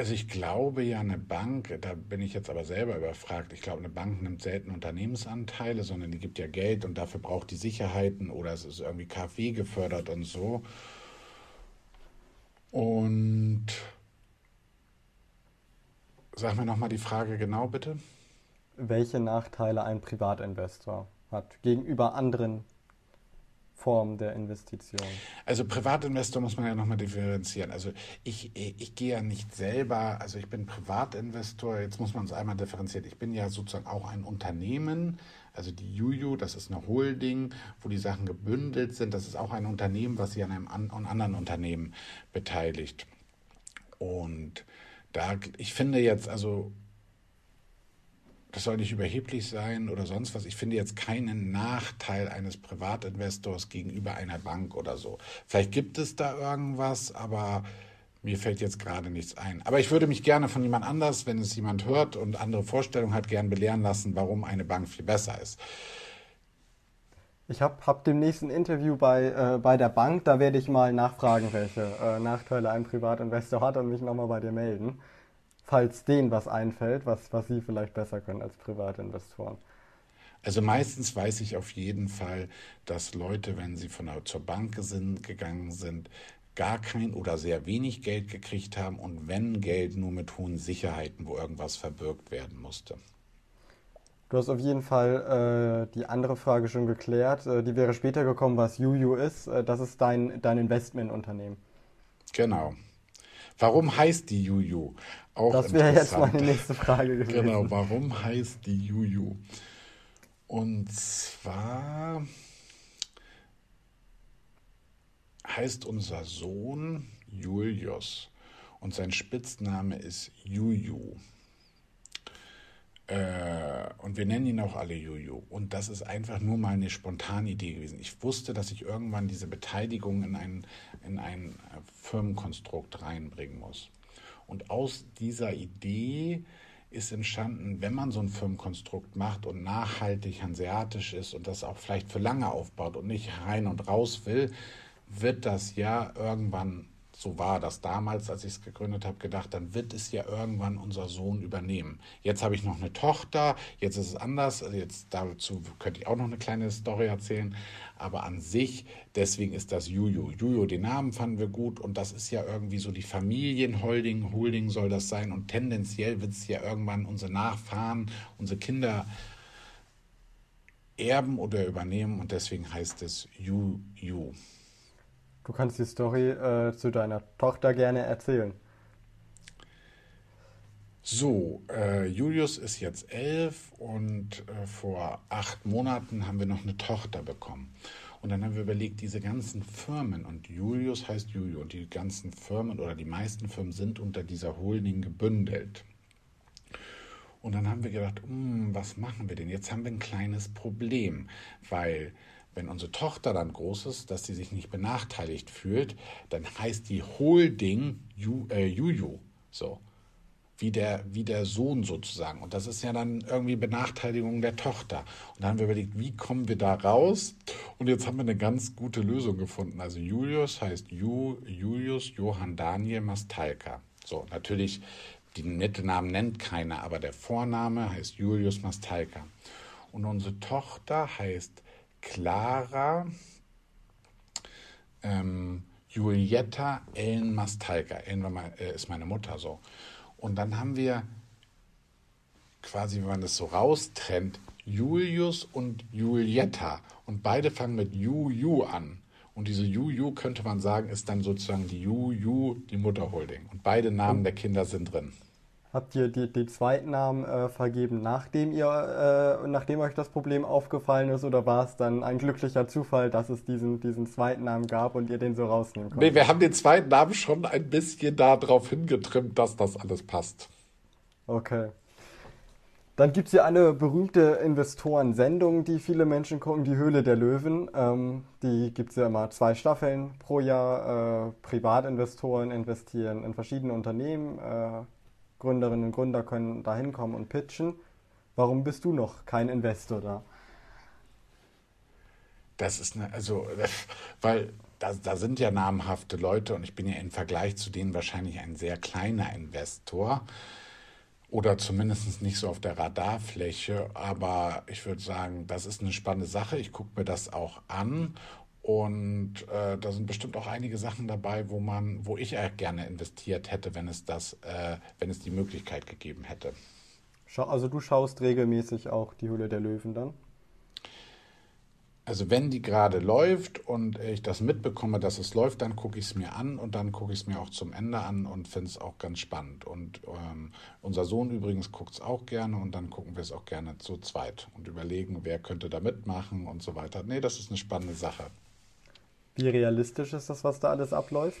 Also ich glaube ja, eine Bank, da bin ich jetzt aber selber überfragt, ich glaube, eine Bank nimmt selten Unternehmensanteile, sondern die gibt ja Geld und dafür braucht die Sicherheiten oder es ist irgendwie KfW gefördert und so. Und Sag mir nochmal die Frage genau, bitte. Welche Nachteile ein Privatinvestor hat gegenüber anderen Formen der Investition? Also Privatinvestor muss man ja nochmal differenzieren. Also ich, ich gehe ja nicht selber, also ich bin Privatinvestor, jetzt muss man es einmal differenzieren. Ich bin ja sozusagen auch ein Unternehmen, also die Juju, das ist eine Holding, wo die Sachen gebündelt sind. Das ist auch ein Unternehmen, was sich an einem an anderen Unternehmen beteiligt. Und da, ich finde jetzt, also, das soll nicht überheblich sein oder sonst was. Ich finde jetzt keinen Nachteil eines Privatinvestors gegenüber einer Bank oder so. Vielleicht gibt es da irgendwas, aber mir fällt jetzt gerade nichts ein. Aber ich würde mich gerne von jemand anders, wenn es jemand hört und andere Vorstellungen hat, gern belehren lassen, warum eine Bank viel besser ist. Ich habe hab demnächst ein Interview bei, äh, bei der Bank, da werde ich mal nachfragen, welche äh, Nachteile ein Privatinvestor hat und mich nochmal bei dir melden, falls denen was einfällt, was, was sie vielleicht besser können als Privatinvestoren. Also meistens weiß ich auf jeden Fall, dass Leute, wenn sie von der, zur Bank sind, gegangen sind, gar kein oder sehr wenig Geld gekriegt haben und wenn Geld nur mit hohen Sicherheiten, wo irgendwas verbirgt werden musste. Du hast auf jeden Fall äh, die andere Frage schon geklärt. Äh, die wäre später gekommen, was Juju ist. Äh, das ist dein, dein Investmentunternehmen. Genau. Warum heißt die Juju? Auch das wäre jetzt meine nächste Frage gewesen. Genau, warum heißt die Juju? Und zwar heißt unser Sohn Julius und sein Spitzname ist Juju. Äh, und wir nennen ihn auch alle Juju. Und das ist einfach nur mal eine spontane Idee gewesen. Ich wusste, dass ich irgendwann diese Beteiligung in ein, in ein Firmenkonstrukt reinbringen muss. Und aus dieser Idee ist entstanden, wenn man so ein Firmenkonstrukt macht und nachhaltig hanseatisch ist und das auch vielleicht für lange aufbaut und nicht rein und raus will, wird das ja irgendwann so war das damals, als ich es gegründet habe, gedacht, dann wird es ja irgendwann unser Sohn übernehmen. Jetzt habe ich noch eine Tochter, jetzt ist es anders, also jetzt dazu könnte ich auch noch eine kleine Story erzählen, aber an sich, deswegen ist das Juju. Juju, den Namen fanden wir gut und das ist ja irgendwie so die Familienholding, Holding soll das sein und tendenziell wird es ja irgendwann unsere Nachfahren, unsere Kinder erben oder übernehmen und deswegen heißt es Juju. Du kannst die Story äh, zu deiner Tochter gerne erzählen. So, äh, Julius ist jetzt elf und äh, vor acht Monaten haben wir noch eine Tochter bekommen. Und dann haben wir überlegt, diese ganzen Firmen, und Julius heißt Julio, und die ganzen Firmen oder die meisten Firmen sind unter dieser Holding gebündelt. Und dann haben wir gedacht, hm, was machen wir denn? Jetzt haben wir ein kleines Problem, weil wenn unsere Tochter dann groß ist, dass sie sich nicht benachteiligt fühlt, dann heißt die Holding Ju, äh, Juju. So. Wie der, wie der Sohn sozusagen. Und das ist ja dann irgendwie Benachteiligung der Tochter. Und da haben wir überlegt, wie kommen wir da raus? Und jetzt haben wir eine ganz gute Lösung gefunden. Also Julius heißt Ju, Julius Johann Daniel Mastalka. So, natürlich den Mittelnamen nennt keiner, aber der Vorname heißt Julius Mastalka. Und unsere Tochter heißt Clara ähm, Julietta Ellen Mastalka. Ellen mal, äh, ist meine Mutter so. Und dann haben wir quasi, wenn man das so raustrennt, Julius und Julietta. Und beide fangen mit Ju-Ju an. Und diese Ju-Ju könnte man sagen, ist dann sozusagen die Ju-Ju, die Mutterholding. Und beide Namen der Kinder sind drin. Habt ihr die, die Zweitnamen äh, vergeben, nachdem ihr, äh, nachdem euch das Problem aufgefallen ist, oder war es dann ein glücklicher Zufall, dass es diesen, diesen Zweitnamen gab und ihr den so rausnehmen konntet? Nee, wir haben den Zweitnamen schon ein bisschen darauf hingetrimmt, dass das alles passt. Okay. Dann gibt es hier eine berühmte Investorensendung, die viele Menschen gucken, die Höhle der Löwen. Ähm, die gibt es ja immer zwei Staffeln pro Jahr. Äh, Privatinvestoren investieren in verschiedene Unternehmen. Äh, Gründerinnen und Gründer können da hinkommen und pitchen. Warum bist du noch kein Investor da? Das ist eine, also, weil da, da sind ja namhafte Leute und ich bin ja im Vergleich zu denen wahrscheinlich ein sehr kleiner Investor oder zumindest nicht so auf der Radarfläche. Aber ich würde sagen, das ist eine spannende Sache. Ich gucke mir das auch an und äh, da sind bestimmt auch einige Sachen dabei, wo man, wo ich äh, gerne investiert hätte, wenn es das, äh, wenn es die Möglichkeit gegeben hätte. Also du schaust regelmäßig auch die Hülle der Löwen dann? Also wenn die gerade läuft und ich das mitbekomme, dass es läuft, dann gucke ich es mir an und dann gucke ich es mir auch zum Ende an und finde es auch ganz spannend. Und ähm, unser Sohn übrigens guckt es auch gerne und dann gucken wir es auch gerne zu zweit und überlegen, wer könnte da mitmachen und so weiter. Nee, das ist eine spannende Sache. Wie realistisch ist das, was da alles abläuft?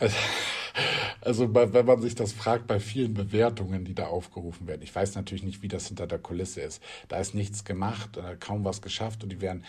Also wenn man sich das fragt bei vielen Bewertungen, die da aufgerufen werden. Ich weiß natürlich nicht, wie das hinter der Kulisse ist. Da ist nichts gemacht, kaum was geschafft und die werden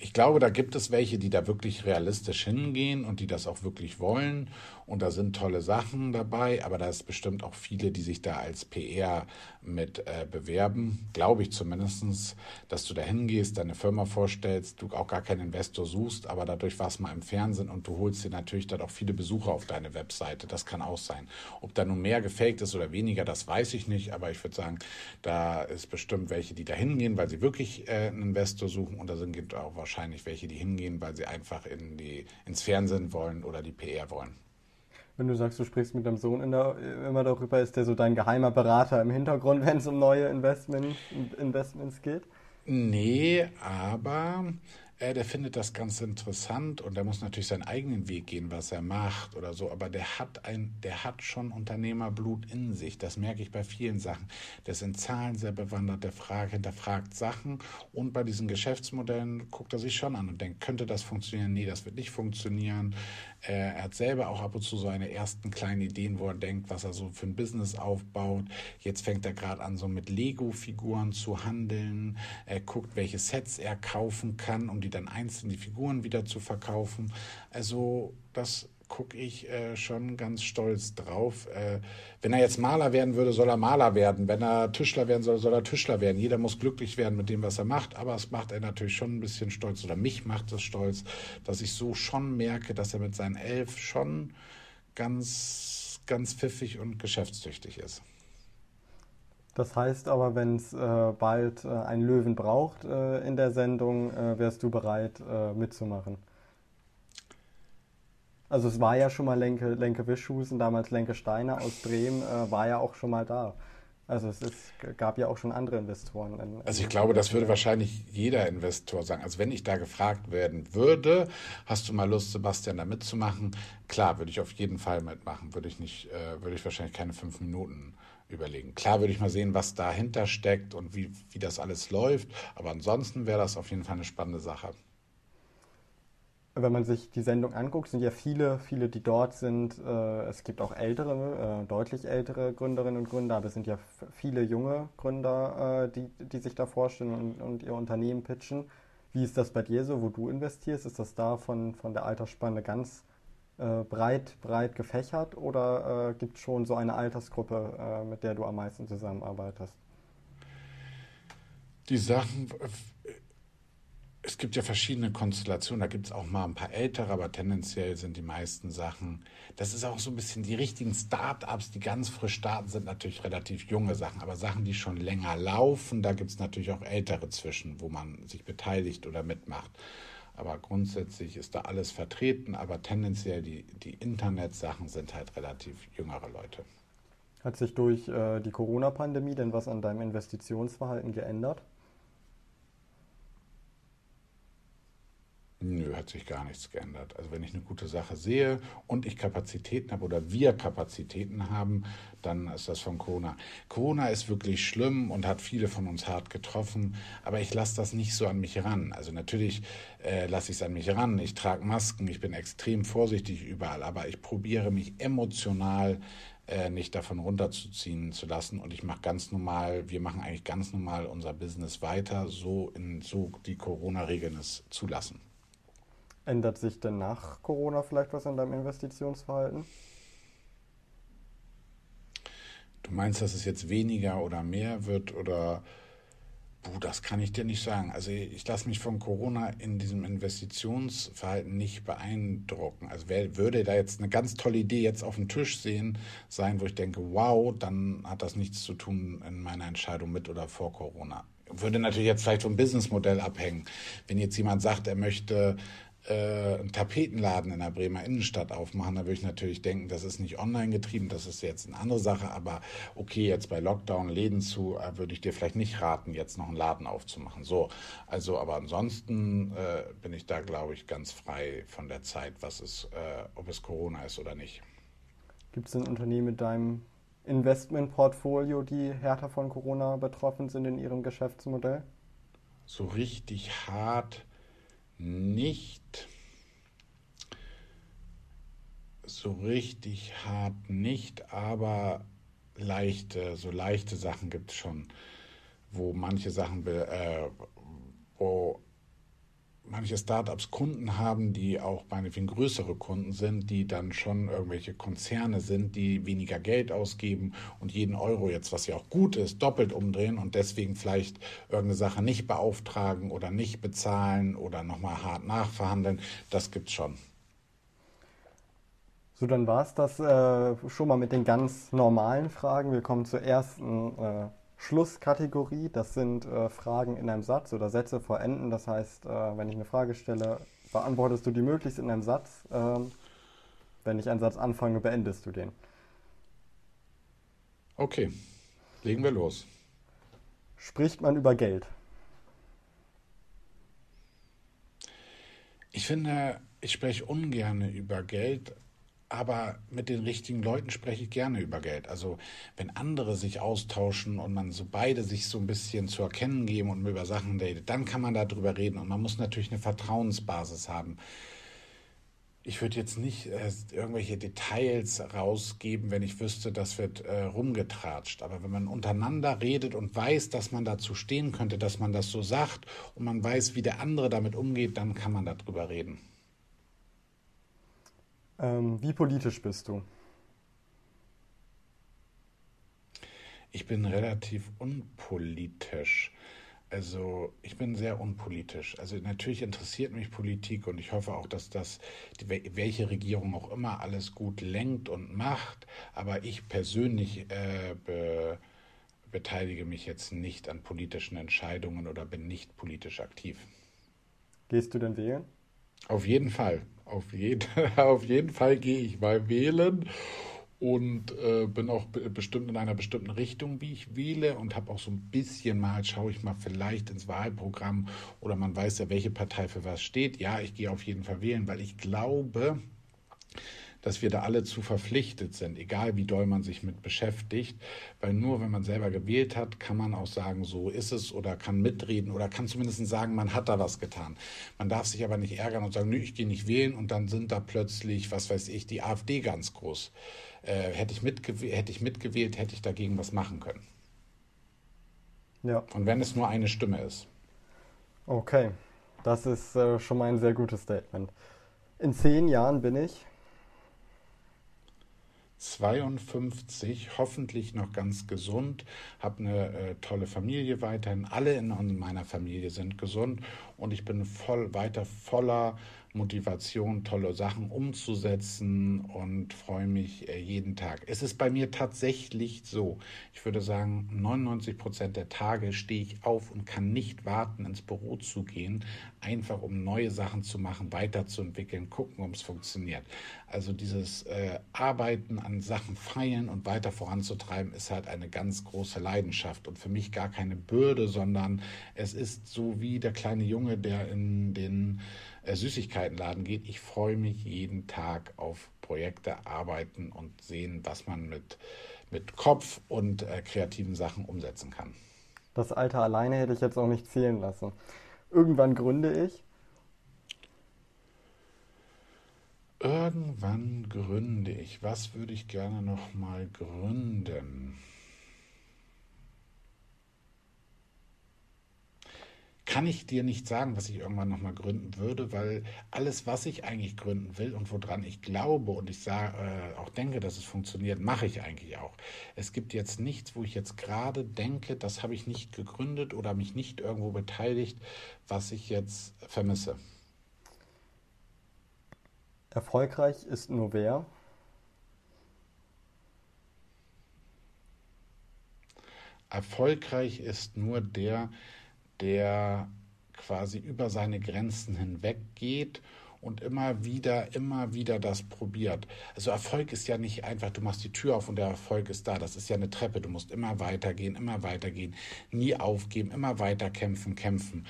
ich glaube, da gibt es welche, die da wirklich realistisch hingehen und die das auch wirklich wollen. Und da sind tolle Sachen dabei, aber da ist bestimmt auch viele, die sich da als PR mit äh, bewerben. Glaube ich zumindest, dass du da hingehst, deine Firma vorstellst, du auch gar keinen Investor suchst, aber dadurch warst du mal im Fernsehen und du holst dir natürlich dann auch viele Besucher auf deine Webseite. Das kann auch sein. Ob da nun mehr gefaked ist oder weniger, das weiß ich nicht, aber ich würde sagen, da ist bestimmt welche, die da hingehen, weil sie wirklich äh, einen Investor suchen und da sind gibt auch wahrscheinlich welche, die hingehen, weil sie einfach in die, ins Fernsehen wollen oder die PR wollen. Wenn du sagst, du sprichst mit deinem Sohn der, immer darüber, ist der so dein geheimer Berater im Hintergrund, wenn es um neue Investment, Investments geht? Nee, aber äh, der findet das ganz interessant und der muss natürlich seinen eigenen Weg gehen, was er macht oder so. Aber der hat ein, der hat schon Unternehmerblut in sich. Das merke ich bei vielen Sachen. Der ist in Zahlen sehr bewandert, der fragt, hinterfragt Sachen und bei diesen Geschäftsmodellen guckt er sich schon an und denkt, könnte das funktionieren? Nee, das wird nicht funktionieren. Er hat selber auch ab und zu seine ersten kleinen Ideen, wo er denkt, was er so für ein Business aufbaut. Jetzt fängt er gerade an, so mit Lego-Figuren zu handeln. Er guckt, welche Sets er kaufen kann, um die dann einzeln die Figuren wieder zu verkaufen. Also das gucke ich äh, schon ganz stolz drauf. Äh, wenn er jetzt Maler werden würde, soll er Maler werden. Wenn er Tischler werden soll, soll er Tischler werden. Jeder muss glücklich werden mit dem, was er macht. Aber es macht er natürlich schon ein bisschen stolz oder mich macht es stolz, dass ich so schon merke, dass er mit seinen elf schon ganz, ganz pfiffig und geschäftstüchtig ist. Das heißt aber, wenn es äh, bald äh, einen Löwen braucht äh, in der Sendung, äh, wärst du bereit äh, mitzumachen? Also es war ja schon mal Lenke, Lenke Wischhusen, damals Lenke Steiner aus Bremen, äh, war ja auch schon mal da. Also es ist, gab ja auch schon andere Investoren. In, also ich glaube, das würde wahrscheinlich jeder Investor sagen. Also wenn ich da gefragt werden würde, hast du mal Lust, Sebastian, da mitzumachen? Klar, würde ich auf jeden Fall mitmachen. Würde ich nicht, äh, würde ich wahrscheinlich keine fünf Minuten überlegen. Klar würde ich mal sehen, was dahinter steckt und wie, wie das alles läuft. Aber ansonsten wäre das auf jeden Fall eine spannende Sache wenn man sich die Sendung anguckt, sind ja viele, viele, die dort sind. Äh, es gibt auch ältere, äh, deutlich ältere Gründerinnen und Gründer, aber es sind ja viele junge Gründer, äh, die, die sich da vorstellen und, und, ihr Unternehmen pitchen. Wie ist das bei dir so, wo du investierst? Ist das da von, von der Altersspanne ganz breit, breit gefächert oder gibt es schon so eine Altersgruppe, mit der du am meisten zusammenarbeitest? Die Sachen es gibt ja verschiedene Konstellationen. Da gibt es auch mal ein paar ältere, aber tendenziell sind die meisten Sachen. Das ist auch so ein bisschen die richtigen Start-ups, die ganz frisch starten, sind natürlich relativ junge Sachen. Aber Sachen, die schon länger laufen, da gibt es natürlich auch ältere zwischen, wo man sich beteiligt oder mitmacht. Aber grundsätzlich ist da alles vertreten. Aber tendenziell die, die Internetsachen sind halt relativ jüngere Leute. Hat sich durch äh, die Corona-Pandemie denn was an deinem Investitionsverhalten geändert? Nö, hat sich gar nichts geändert. Also wenn ich eine gute Sache sehe und ich Kapazitäten habe oder wir Kapazitäten haben, dann ist das von Corona. Corona ist wirklich schlimm und hat viele von uns hart getroffen, aber ich lasse das nicht so an mich ran. Also natürlich äh, lasse ich es an mich ran. Ich trage Masken, ich bin extrem vorsichtig überall, aber ich probiere mich emotional äh, nicht davon runterzuziehen zu lassen und ich mache ganz normal, wir machen eigentlich ganz normal unser Business weiter, so in so die Corona-Regeln es zulassen. Ändert sich denn nach Corona vielleicht was an deinem Investitionsverhalten? Du meinst, dass es jetzt weniger oder mehr wird oder Puh, das kann ich dir nicht sagen. Also ich lasse mich von Corona in diesem Investitionsverhalten nicht beeindrucken. Also wer würde da jetzt eine ganz tolle Idee jetzt auf dem Tisch sehen sein, wo ich denke, wow, dann hat das nichts zu tun in meiner Entscheidung mit oder vor Corona. Würde natürlich jetzt vielleicht vom Businessmodell abhängen. Wenn jetzt jemand sagt, er möchte äh, einen Tapetenladen in der Bremer Innenstadt aufmachen, da würde ich natürlich denken, das ist nicht online getrieben, das ist jetzt eine andere Sache, aber okay, jetzt bei Lockdown Läden zu, äh, würde ich dir vielleicht nicht raten, jetzt noch einen Laden aufzumachen. So, also, aber ansonsten äh, bin ich da, glaube ich, ganz frei von der Zeit, was es, äh, ob es Corona ist oder nicht. Gibt es denn Unternehmen mit deinem Investmentportfolio, die härter von Corona betroffen sind in ihrem Geschäftsmodell? So richtig hart nicht so richtig hart nicht, aber leichte, so leichte Sachen gibt es schon, wo manche Sachen, äh, wo manche Startups Kunden haben, die auch meinetwegen größere Kunden sind, die dann schon irgendwelche Konzerne sind, die weniger Geld ausgeben und jeden Euro jetzt, was ja auch gut ist, doppelt umdrehen und deswegen vielleicht irgendeine Sache nicht beauftragen oder nicht bezahlen oder nochmal hart nachverhandeln. Das gibt's schon. So, dann war es das äh, schon mal mit den ganz normalen Fragen. Wir kommen zur ersten äh, Schlusskategorie. Das sind äh, Fragen in einem Satz oder Sätze vor Enden. Das heißt, äh, wenn ich eine Frage stelle, beantwortest du die möglichst in einem Satz. Ähm, wenn ich einen Satz anfange, beendest du den. Okay, legen wir los. Spricht man über Geld? Ich finde, ich spreche ungern über Geld, aber mit den richtigen Leuten spreche ich gerne über Geld. Also wenn andere sich austauschen und man so beide sich so ein bisschen zu erkennen geben und über Sachen redet, dann kann man darüber reden und man muss natürlich eine Vertrauensbasis haben. Ich würde jetzt nicht äh, irgendwelche Details rausgeben, wenn ich wüsste, das wird äh, rumgetratscht. Aber wenn man untereinander redet und weiß, dass man dazu stehen könnte, dass man das so sagt und man weiß, wie der andere damit umgeht, dann kann man darüber reden. Ähm, wie politisch bist du? Ich bin relativ unpolitisch. Also ich bin sehr unpolitisch. Also natürlich interessiert mich Politik und ich hoffe auch, dass das, welche Regierung auch immer, alles gut lenkt und macht. Aber ich persönlich äh, be, beteilige mich jetzt nicht an politischen Entscheidungen oder bin nicht politisch aktiv. Gehst du denn wählen? Auf jeden Fall. Auf jeden, auf jeden Fall gehe ich mal wählen. und äh, bin auch bestimmt in einer bestimmten Richtung, wie ich wähle und habe auch so ein bisschen mal, schaue ich mal vielleicht ins Wahlprogramm oder man weiß ja, welche Partei für was steht. Ja, ich gehe auf jeden Fall wählen, weil ich glaube, dass wir da alle zu verpflichtet sind, egal wie doll man sich mit beschäftigt, weil nur wenn man selber gewählt hat, kann man auch sagen, so ist es oder kann mitreden oder kann zumindest sagen, man hat da was getan. Man darf sich aber nicht ärgern und sagen, nö, ich gehe nicht wählen und dann sind da plötzlich, was weiß ich, die AfD ganz groß. Äh, hätte, ich hätte ich mitgewählt, hätte ich dagegen was machen können. Ja. Und wenn es nur eine Stimme ist. Okay, das ist äh, schon mal ein sehr gutes Statement. In zehn Jahren bin ich 52, hoffentlich noch ganz gesund, habe eine äh, tolle Familie weiterhin. Alle in meiner Familie sind gesund und ich bin voll weiter voller Motivation, tolle Sachen umzusetzen und freue mich äh, jeden Tag. Es ist bei mir tatsächlich so. Ich würde sagen, 99 Prozent der Tage stehe ich auf und kann nicht warten, ins Büro zu gehen, einfach um neue Sachen zu machen, weiterzuentwickeln, gucken, ob es funktioniert. Also dieses äh, Arbeiten an Sachen feilen und weiter voranzutreiben, ist halt eine ganz große Leidenschaft und für mich gar keine Bürde, sondern es ist so wie der kleine Junge, der in den äh, Süßigkeitenladen geht. Ich freue mich jeden Tag auf Projekte, arbeiten und sehen, was man mit, mit Kopf und äh, kreativen Sachen umsetzen kann. Das Alter alleine hätte ich jetzt auch nicht zählen lassen. Irgendwann gründe ich. Irgendwann gründe ich. Was würde ich gerne noch mal gründen? Kann ich dir nicht sagen, was ich irgendwann nochmal gründen würde, weil alles, was ich eigentlich gründen will und woran ich glaube und ich sage, äh, auch denke, dass es funktioniert, mache ich eigentlich auch. Es gibt jetzt nichts, wo ich jetzt gerade denke, das habe ich nicht gegründet oder mich nicht irgendwo beteiligt, was ich jetzt vermisse. Erfolgreich ist nur wer? Erfolgreich ist nur der, der quasi über seine Grenzen hinweg geht und immer wieder, immer wieder das probiert. Also Erfolg ist ja nicht einfach, du machst die Tür auf und der Erfolg ist da. Das ist ja eine Treppe. Du musst immer weitergehen, immer weitergehen, nie aufgeben, immer weiter kämpfen, kämpfen.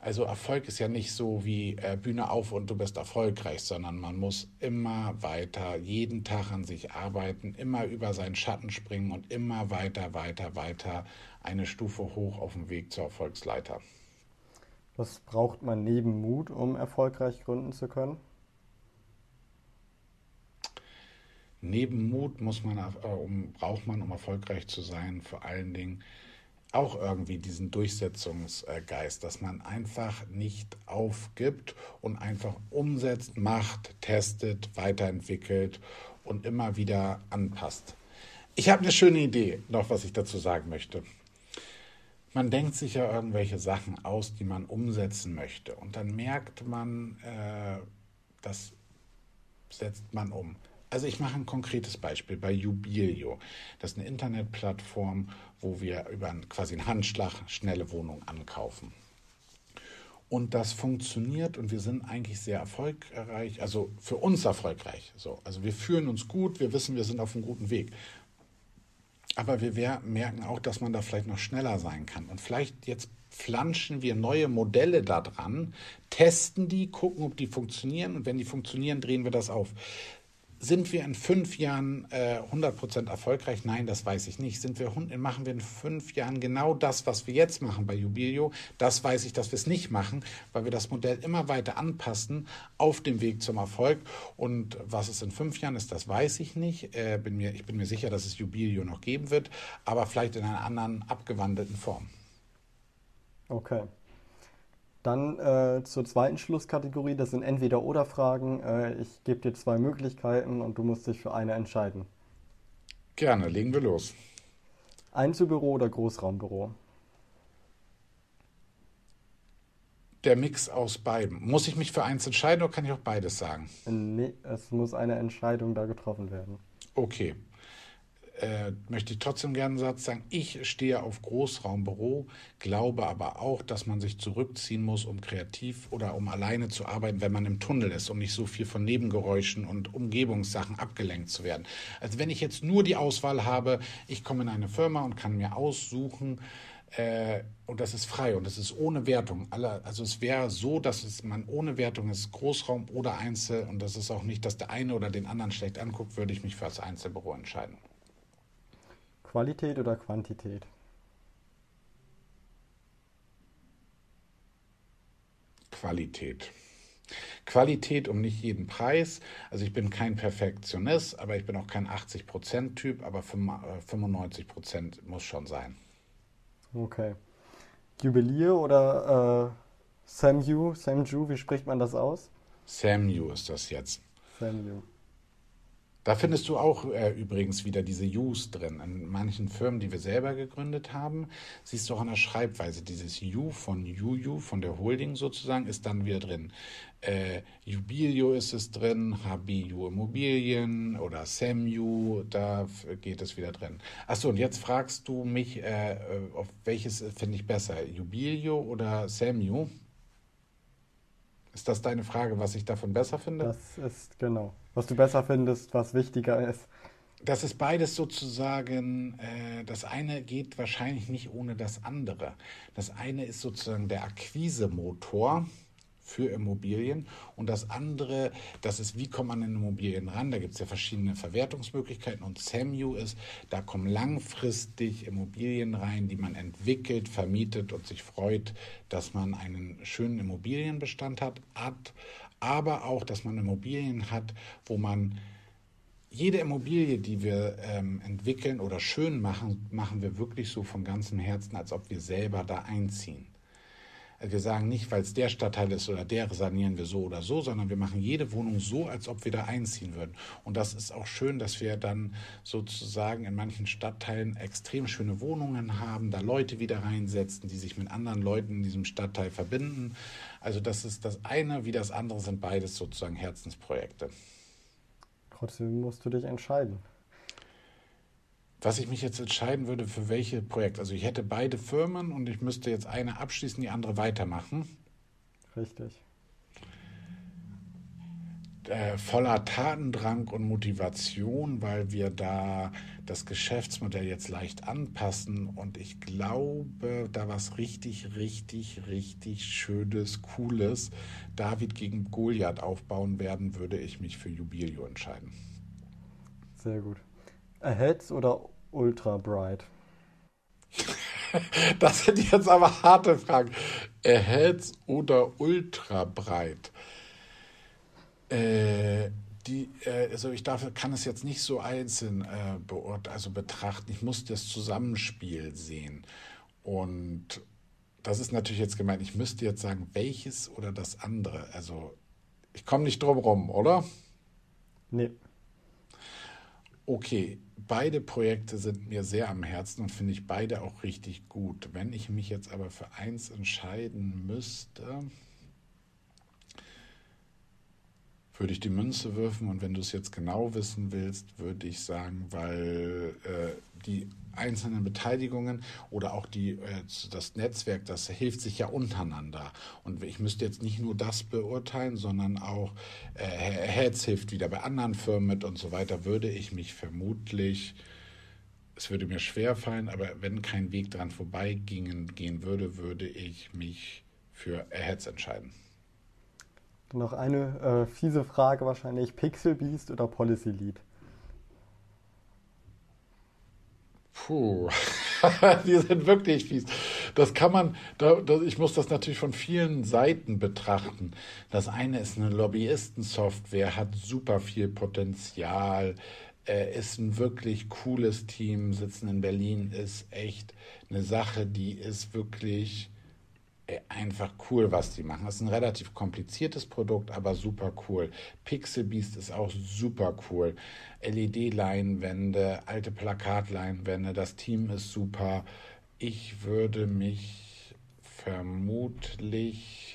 Also Erfolg ist ja nicht so wie äh, Bühne auf und du bist erfolgreich, sondern man muss immer weiter, jeden Tag an sich arbeiten, immer über seinen Schatten springen und immer weiter, weiter, weiter eine Stufe hoch auf dem Weg zur Erfolgsleiter. Was braucht man neben Mut, um erfolgreich gründen zu können? Neben Mut muss man, äh, um, braucht man, um erfolgreich zu sein, vor allen Dingen auch irgendwie diesen Durchsetzungsgeist, dass man einfach nicht aufgibt und einfach umsetzt, macht, testet, weiterentwickelt und immer wieder anpasst. Ich habe eine schöne Idee, noch was ich dazu sagen möchte. Man denkt sich ja irgendwelche Sachen aus, die man umsetzen möchte. Und dann merkt man, äh, das setzt man um. Also ich mache ein konkretes Beispiel bei Jubilio. Das ist eine Internetplattform, wo wir über quasi einen Handschlag schnelle Wohnungen ankaufen. Und das funktioniert und wir sind eigentlich sehr erfolgreich, also für uns erfolgreich. So, also wir fühlen uns gut, wir wissen, wir sind auf einem guten Weg. Aber wir merken auch, dass man da vielleicht noch schneller sein kann. Und vielleicht jetzt flanschen wir neue Modelle da dran, testen die, gucken, ob die funktionieren. Und wenn die funktionieren, drehen wir das auf. Sind wir in fünf Jahren äh, 100% erfolgreich? Nein, das weiß ich nicht. Sind wir, machen wir in fünf Jahren genau das, was wir jetzt machen bei Jubilio? Das weiß ich, dass wir es nicht machen, weil wir das Modell immer weiter anpassen auf dem Weg zum Erfolg. Und was es in fünf Jahren ist, das weiß ich nicht. Äh, bin mir, ich bin mir sicher, dass es Jubilio noch geben wird, aber vielleicht in einer anderen abgewandelten Form. Okay. Dann äh, zur zweiten Schlusskategorie, das sind Entweder-Oder-Fragen. Äh, ich gebe dir zwei Möglichkeiten und du musst dich für eine entscheiden. Gerne, legen wir los. Einzelbüro oder Großraumbüro? Der Mix aus beiden. Muss ich mich für eins entscheiden oder kann ich auch beides sagen? Nee, es muss eine Entscheidung da getroffen werden. Okay. Äh, möchte ich trotzdem gerne einen Satz sagen. Ich stehe auf Großraumbüro, glaube aber auch, dass man sich zurückziehen muss, um kreativ oder um alleine zu arbeiten, wenn man im Tunnel ist, um nicht so viel von Nebengeräuschen und Umgebungssachen abgelenkt zu werden. Also wenn ich jetzt nur die Auswahl habe, ich komme in eine Firma und kann mir aussuchen, äh, und das ist frei und das ist ohne Wertung. Alle, also es wäre so, dass es man ohne Wertung ist, Großraum oder Einzel und das ist auch nicht, dass der eine oder den anderen schlecht anguckt, würde ich mich für das Einzelbüro entscheiden. Qualität oder Quantität? Qualität. Qualität um nicht jeden Preis. Also ich bin kein Perfektionist, aber ich bin auch kein 80%-Typ, aber 95% muss schon sein. Okay. Juwelier oder äh, Samju, Samju, wie spricht man das aus? Samju ist das jetzt. Samju. Da findest du auch äh, übrigens wieder diese U's drin. In manchen Firmen, die wir selber gegründet haben, siehst du auch an der Schreibweise. Dieses U von Juju, von der Holding sozusagen, ist dann wieder drin. Äh, Jubilio ist es drin, HBU Immobilien oder SAMU, da geht es wieder drin. Achso, und jetzt fragst du mich, äh, äh auf welches finde ich besser, Jubilio oder SAMU? Ist das deine Frage, was ich davon besser finde? Das ist genau. Was du besser findest, was wichtiger ist. Das ist beides sozusagen, äh, das eine geht wahrscheinlich nicht ohne das andere. Das eine ist sozusagen der Akquisemotor für Immobilien. Und das andere, das ist, wie kommt man in Immobilien ran? Da gibt es ja verschiedene Verwertungsmöglichkeiten. Und SAMU ist, da kommen langfristig Immobilien rein, die man entwickelt, vermietet und sich freut, dass man einen schönen Immobilienbestand hat, hat aber auch, dass man Immobilien hat, wo man jede Immobilie, die wir ähm, entwickeln oder schön machen, machen wir wirklich so von ganzem Herzen, als ob wir selber da einziehen. Wir sagen nicht, weil es der Stadtteil ist oder der sanieren wir so oder so, sondern wir machen jede Wohnung so, als ob wir da einziehen würden. Und das ist auch schön, dass wir dann sozusagen in manchen Stadtteilen extrem schöne Wohnungen haben, da Leute wieder reinsetzen, die sich mit anderen Leuten in diesem Stadtteil verbinden. Also das ist das eine wie das andere sind beides sozusagen Herzensprojekte. Trotzdem musst du dich entscheiden was ich mich jetzt entscheiden würde, für welche Projekte. Also ich hätte beide Firmen und ich müsste jetzt eine abschließen, die andere weitermachen. Richtig. Äh, voller Tatendrang und Motivation, weil wir da das Geschäftsmodell jetzt leicht anpassen und ich glaube, da was richtig, richtig, richtig Schönes, Cooles David gegen Goliath aufbauen werden, würde ich mich für Jubilio entscheiden. Sehr gut. Aheads oder Ultra Bright? das sind jetzt aber harte Fragen. Aheads oder Ultra Bright? Äh, die, äh, also ich darf, kann es jetzt nicht so einzeln äh, beurt, also betrachten. Ich muss das Zusammenspiel sehen. Und das ist natürlich jetzt gemeint. Ich müsste jetzt sagen, welches oder das andere. Also ich komme nicht drum rum, oder? Nee. Okay, beide Projekte sind mir sehr am Herzen und finde ich beide auch richtig gut. Wenn ich mich jetzt aber für eins entscheiden müsste, würde ich die Münze würfen und wenn du es jetzt genau wissen willst, würde ich sagen, weil äh, die einzelnen Beteiligungen oder auch die, äh, das Netzwerk, das hilft sich ja untereinander. Und ich müsste jetzt nicht nur das beurteilen, sondern auch äh, Heads hilft wieder bei anderen Firmen mit und so weiter, würde ich mich vermutlich, es würde mir schwer fallen, aber wenn kein Weg dran vorbeigehen gehen würde, würde ich mich für Heads entscheiden. Noch eine äh, fiese Frage wahrscheinlich. Pixel Beast oder Policy Lead? Puh, die sind wirklich fies. Das kann man, da, da, ich muss das natürlich von vielen Seiten betrachten. Das eine ist eine Lobbyistensoftware, hat super viel Potenzial, äh, ist ein wirklich cooles Team, sitzen in Berlin, ist echt eine Sache, die ist wirklich einfach cool, was die machen. Das ist ein relativ kompliziertes Produkt, aber super cool. Pixel Beast ist auch super cool. LED-Leinwände, alte Plakatleinwände, das Team ist super. Ich würde mich vermutlich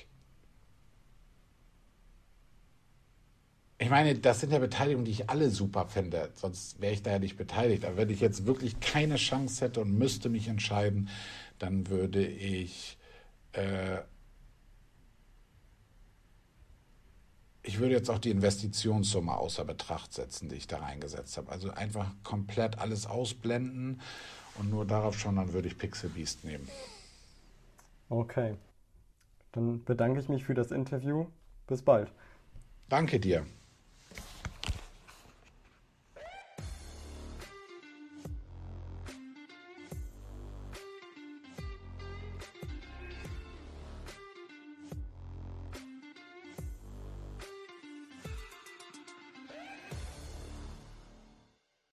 Ich meine, das sind ja Beteiligungen, die ich alle super finde, sonst wäre ich da ja nicht beteiligt. Aber wenn ich jetzt wirklich keine Chance hätte und müsste mich entscheiden, dann würde ich äh, ich würde jetzt auch die Investitionssumme außer Betracht setzen, die ich da reingesetzt habe. Also einfach komplett alles ausblenden und nur darauf schauen, dann würde ich Pixel Beast nehmen. Okay. Dann bedanke ich mich für das Interview. Bis bald. Danke dir.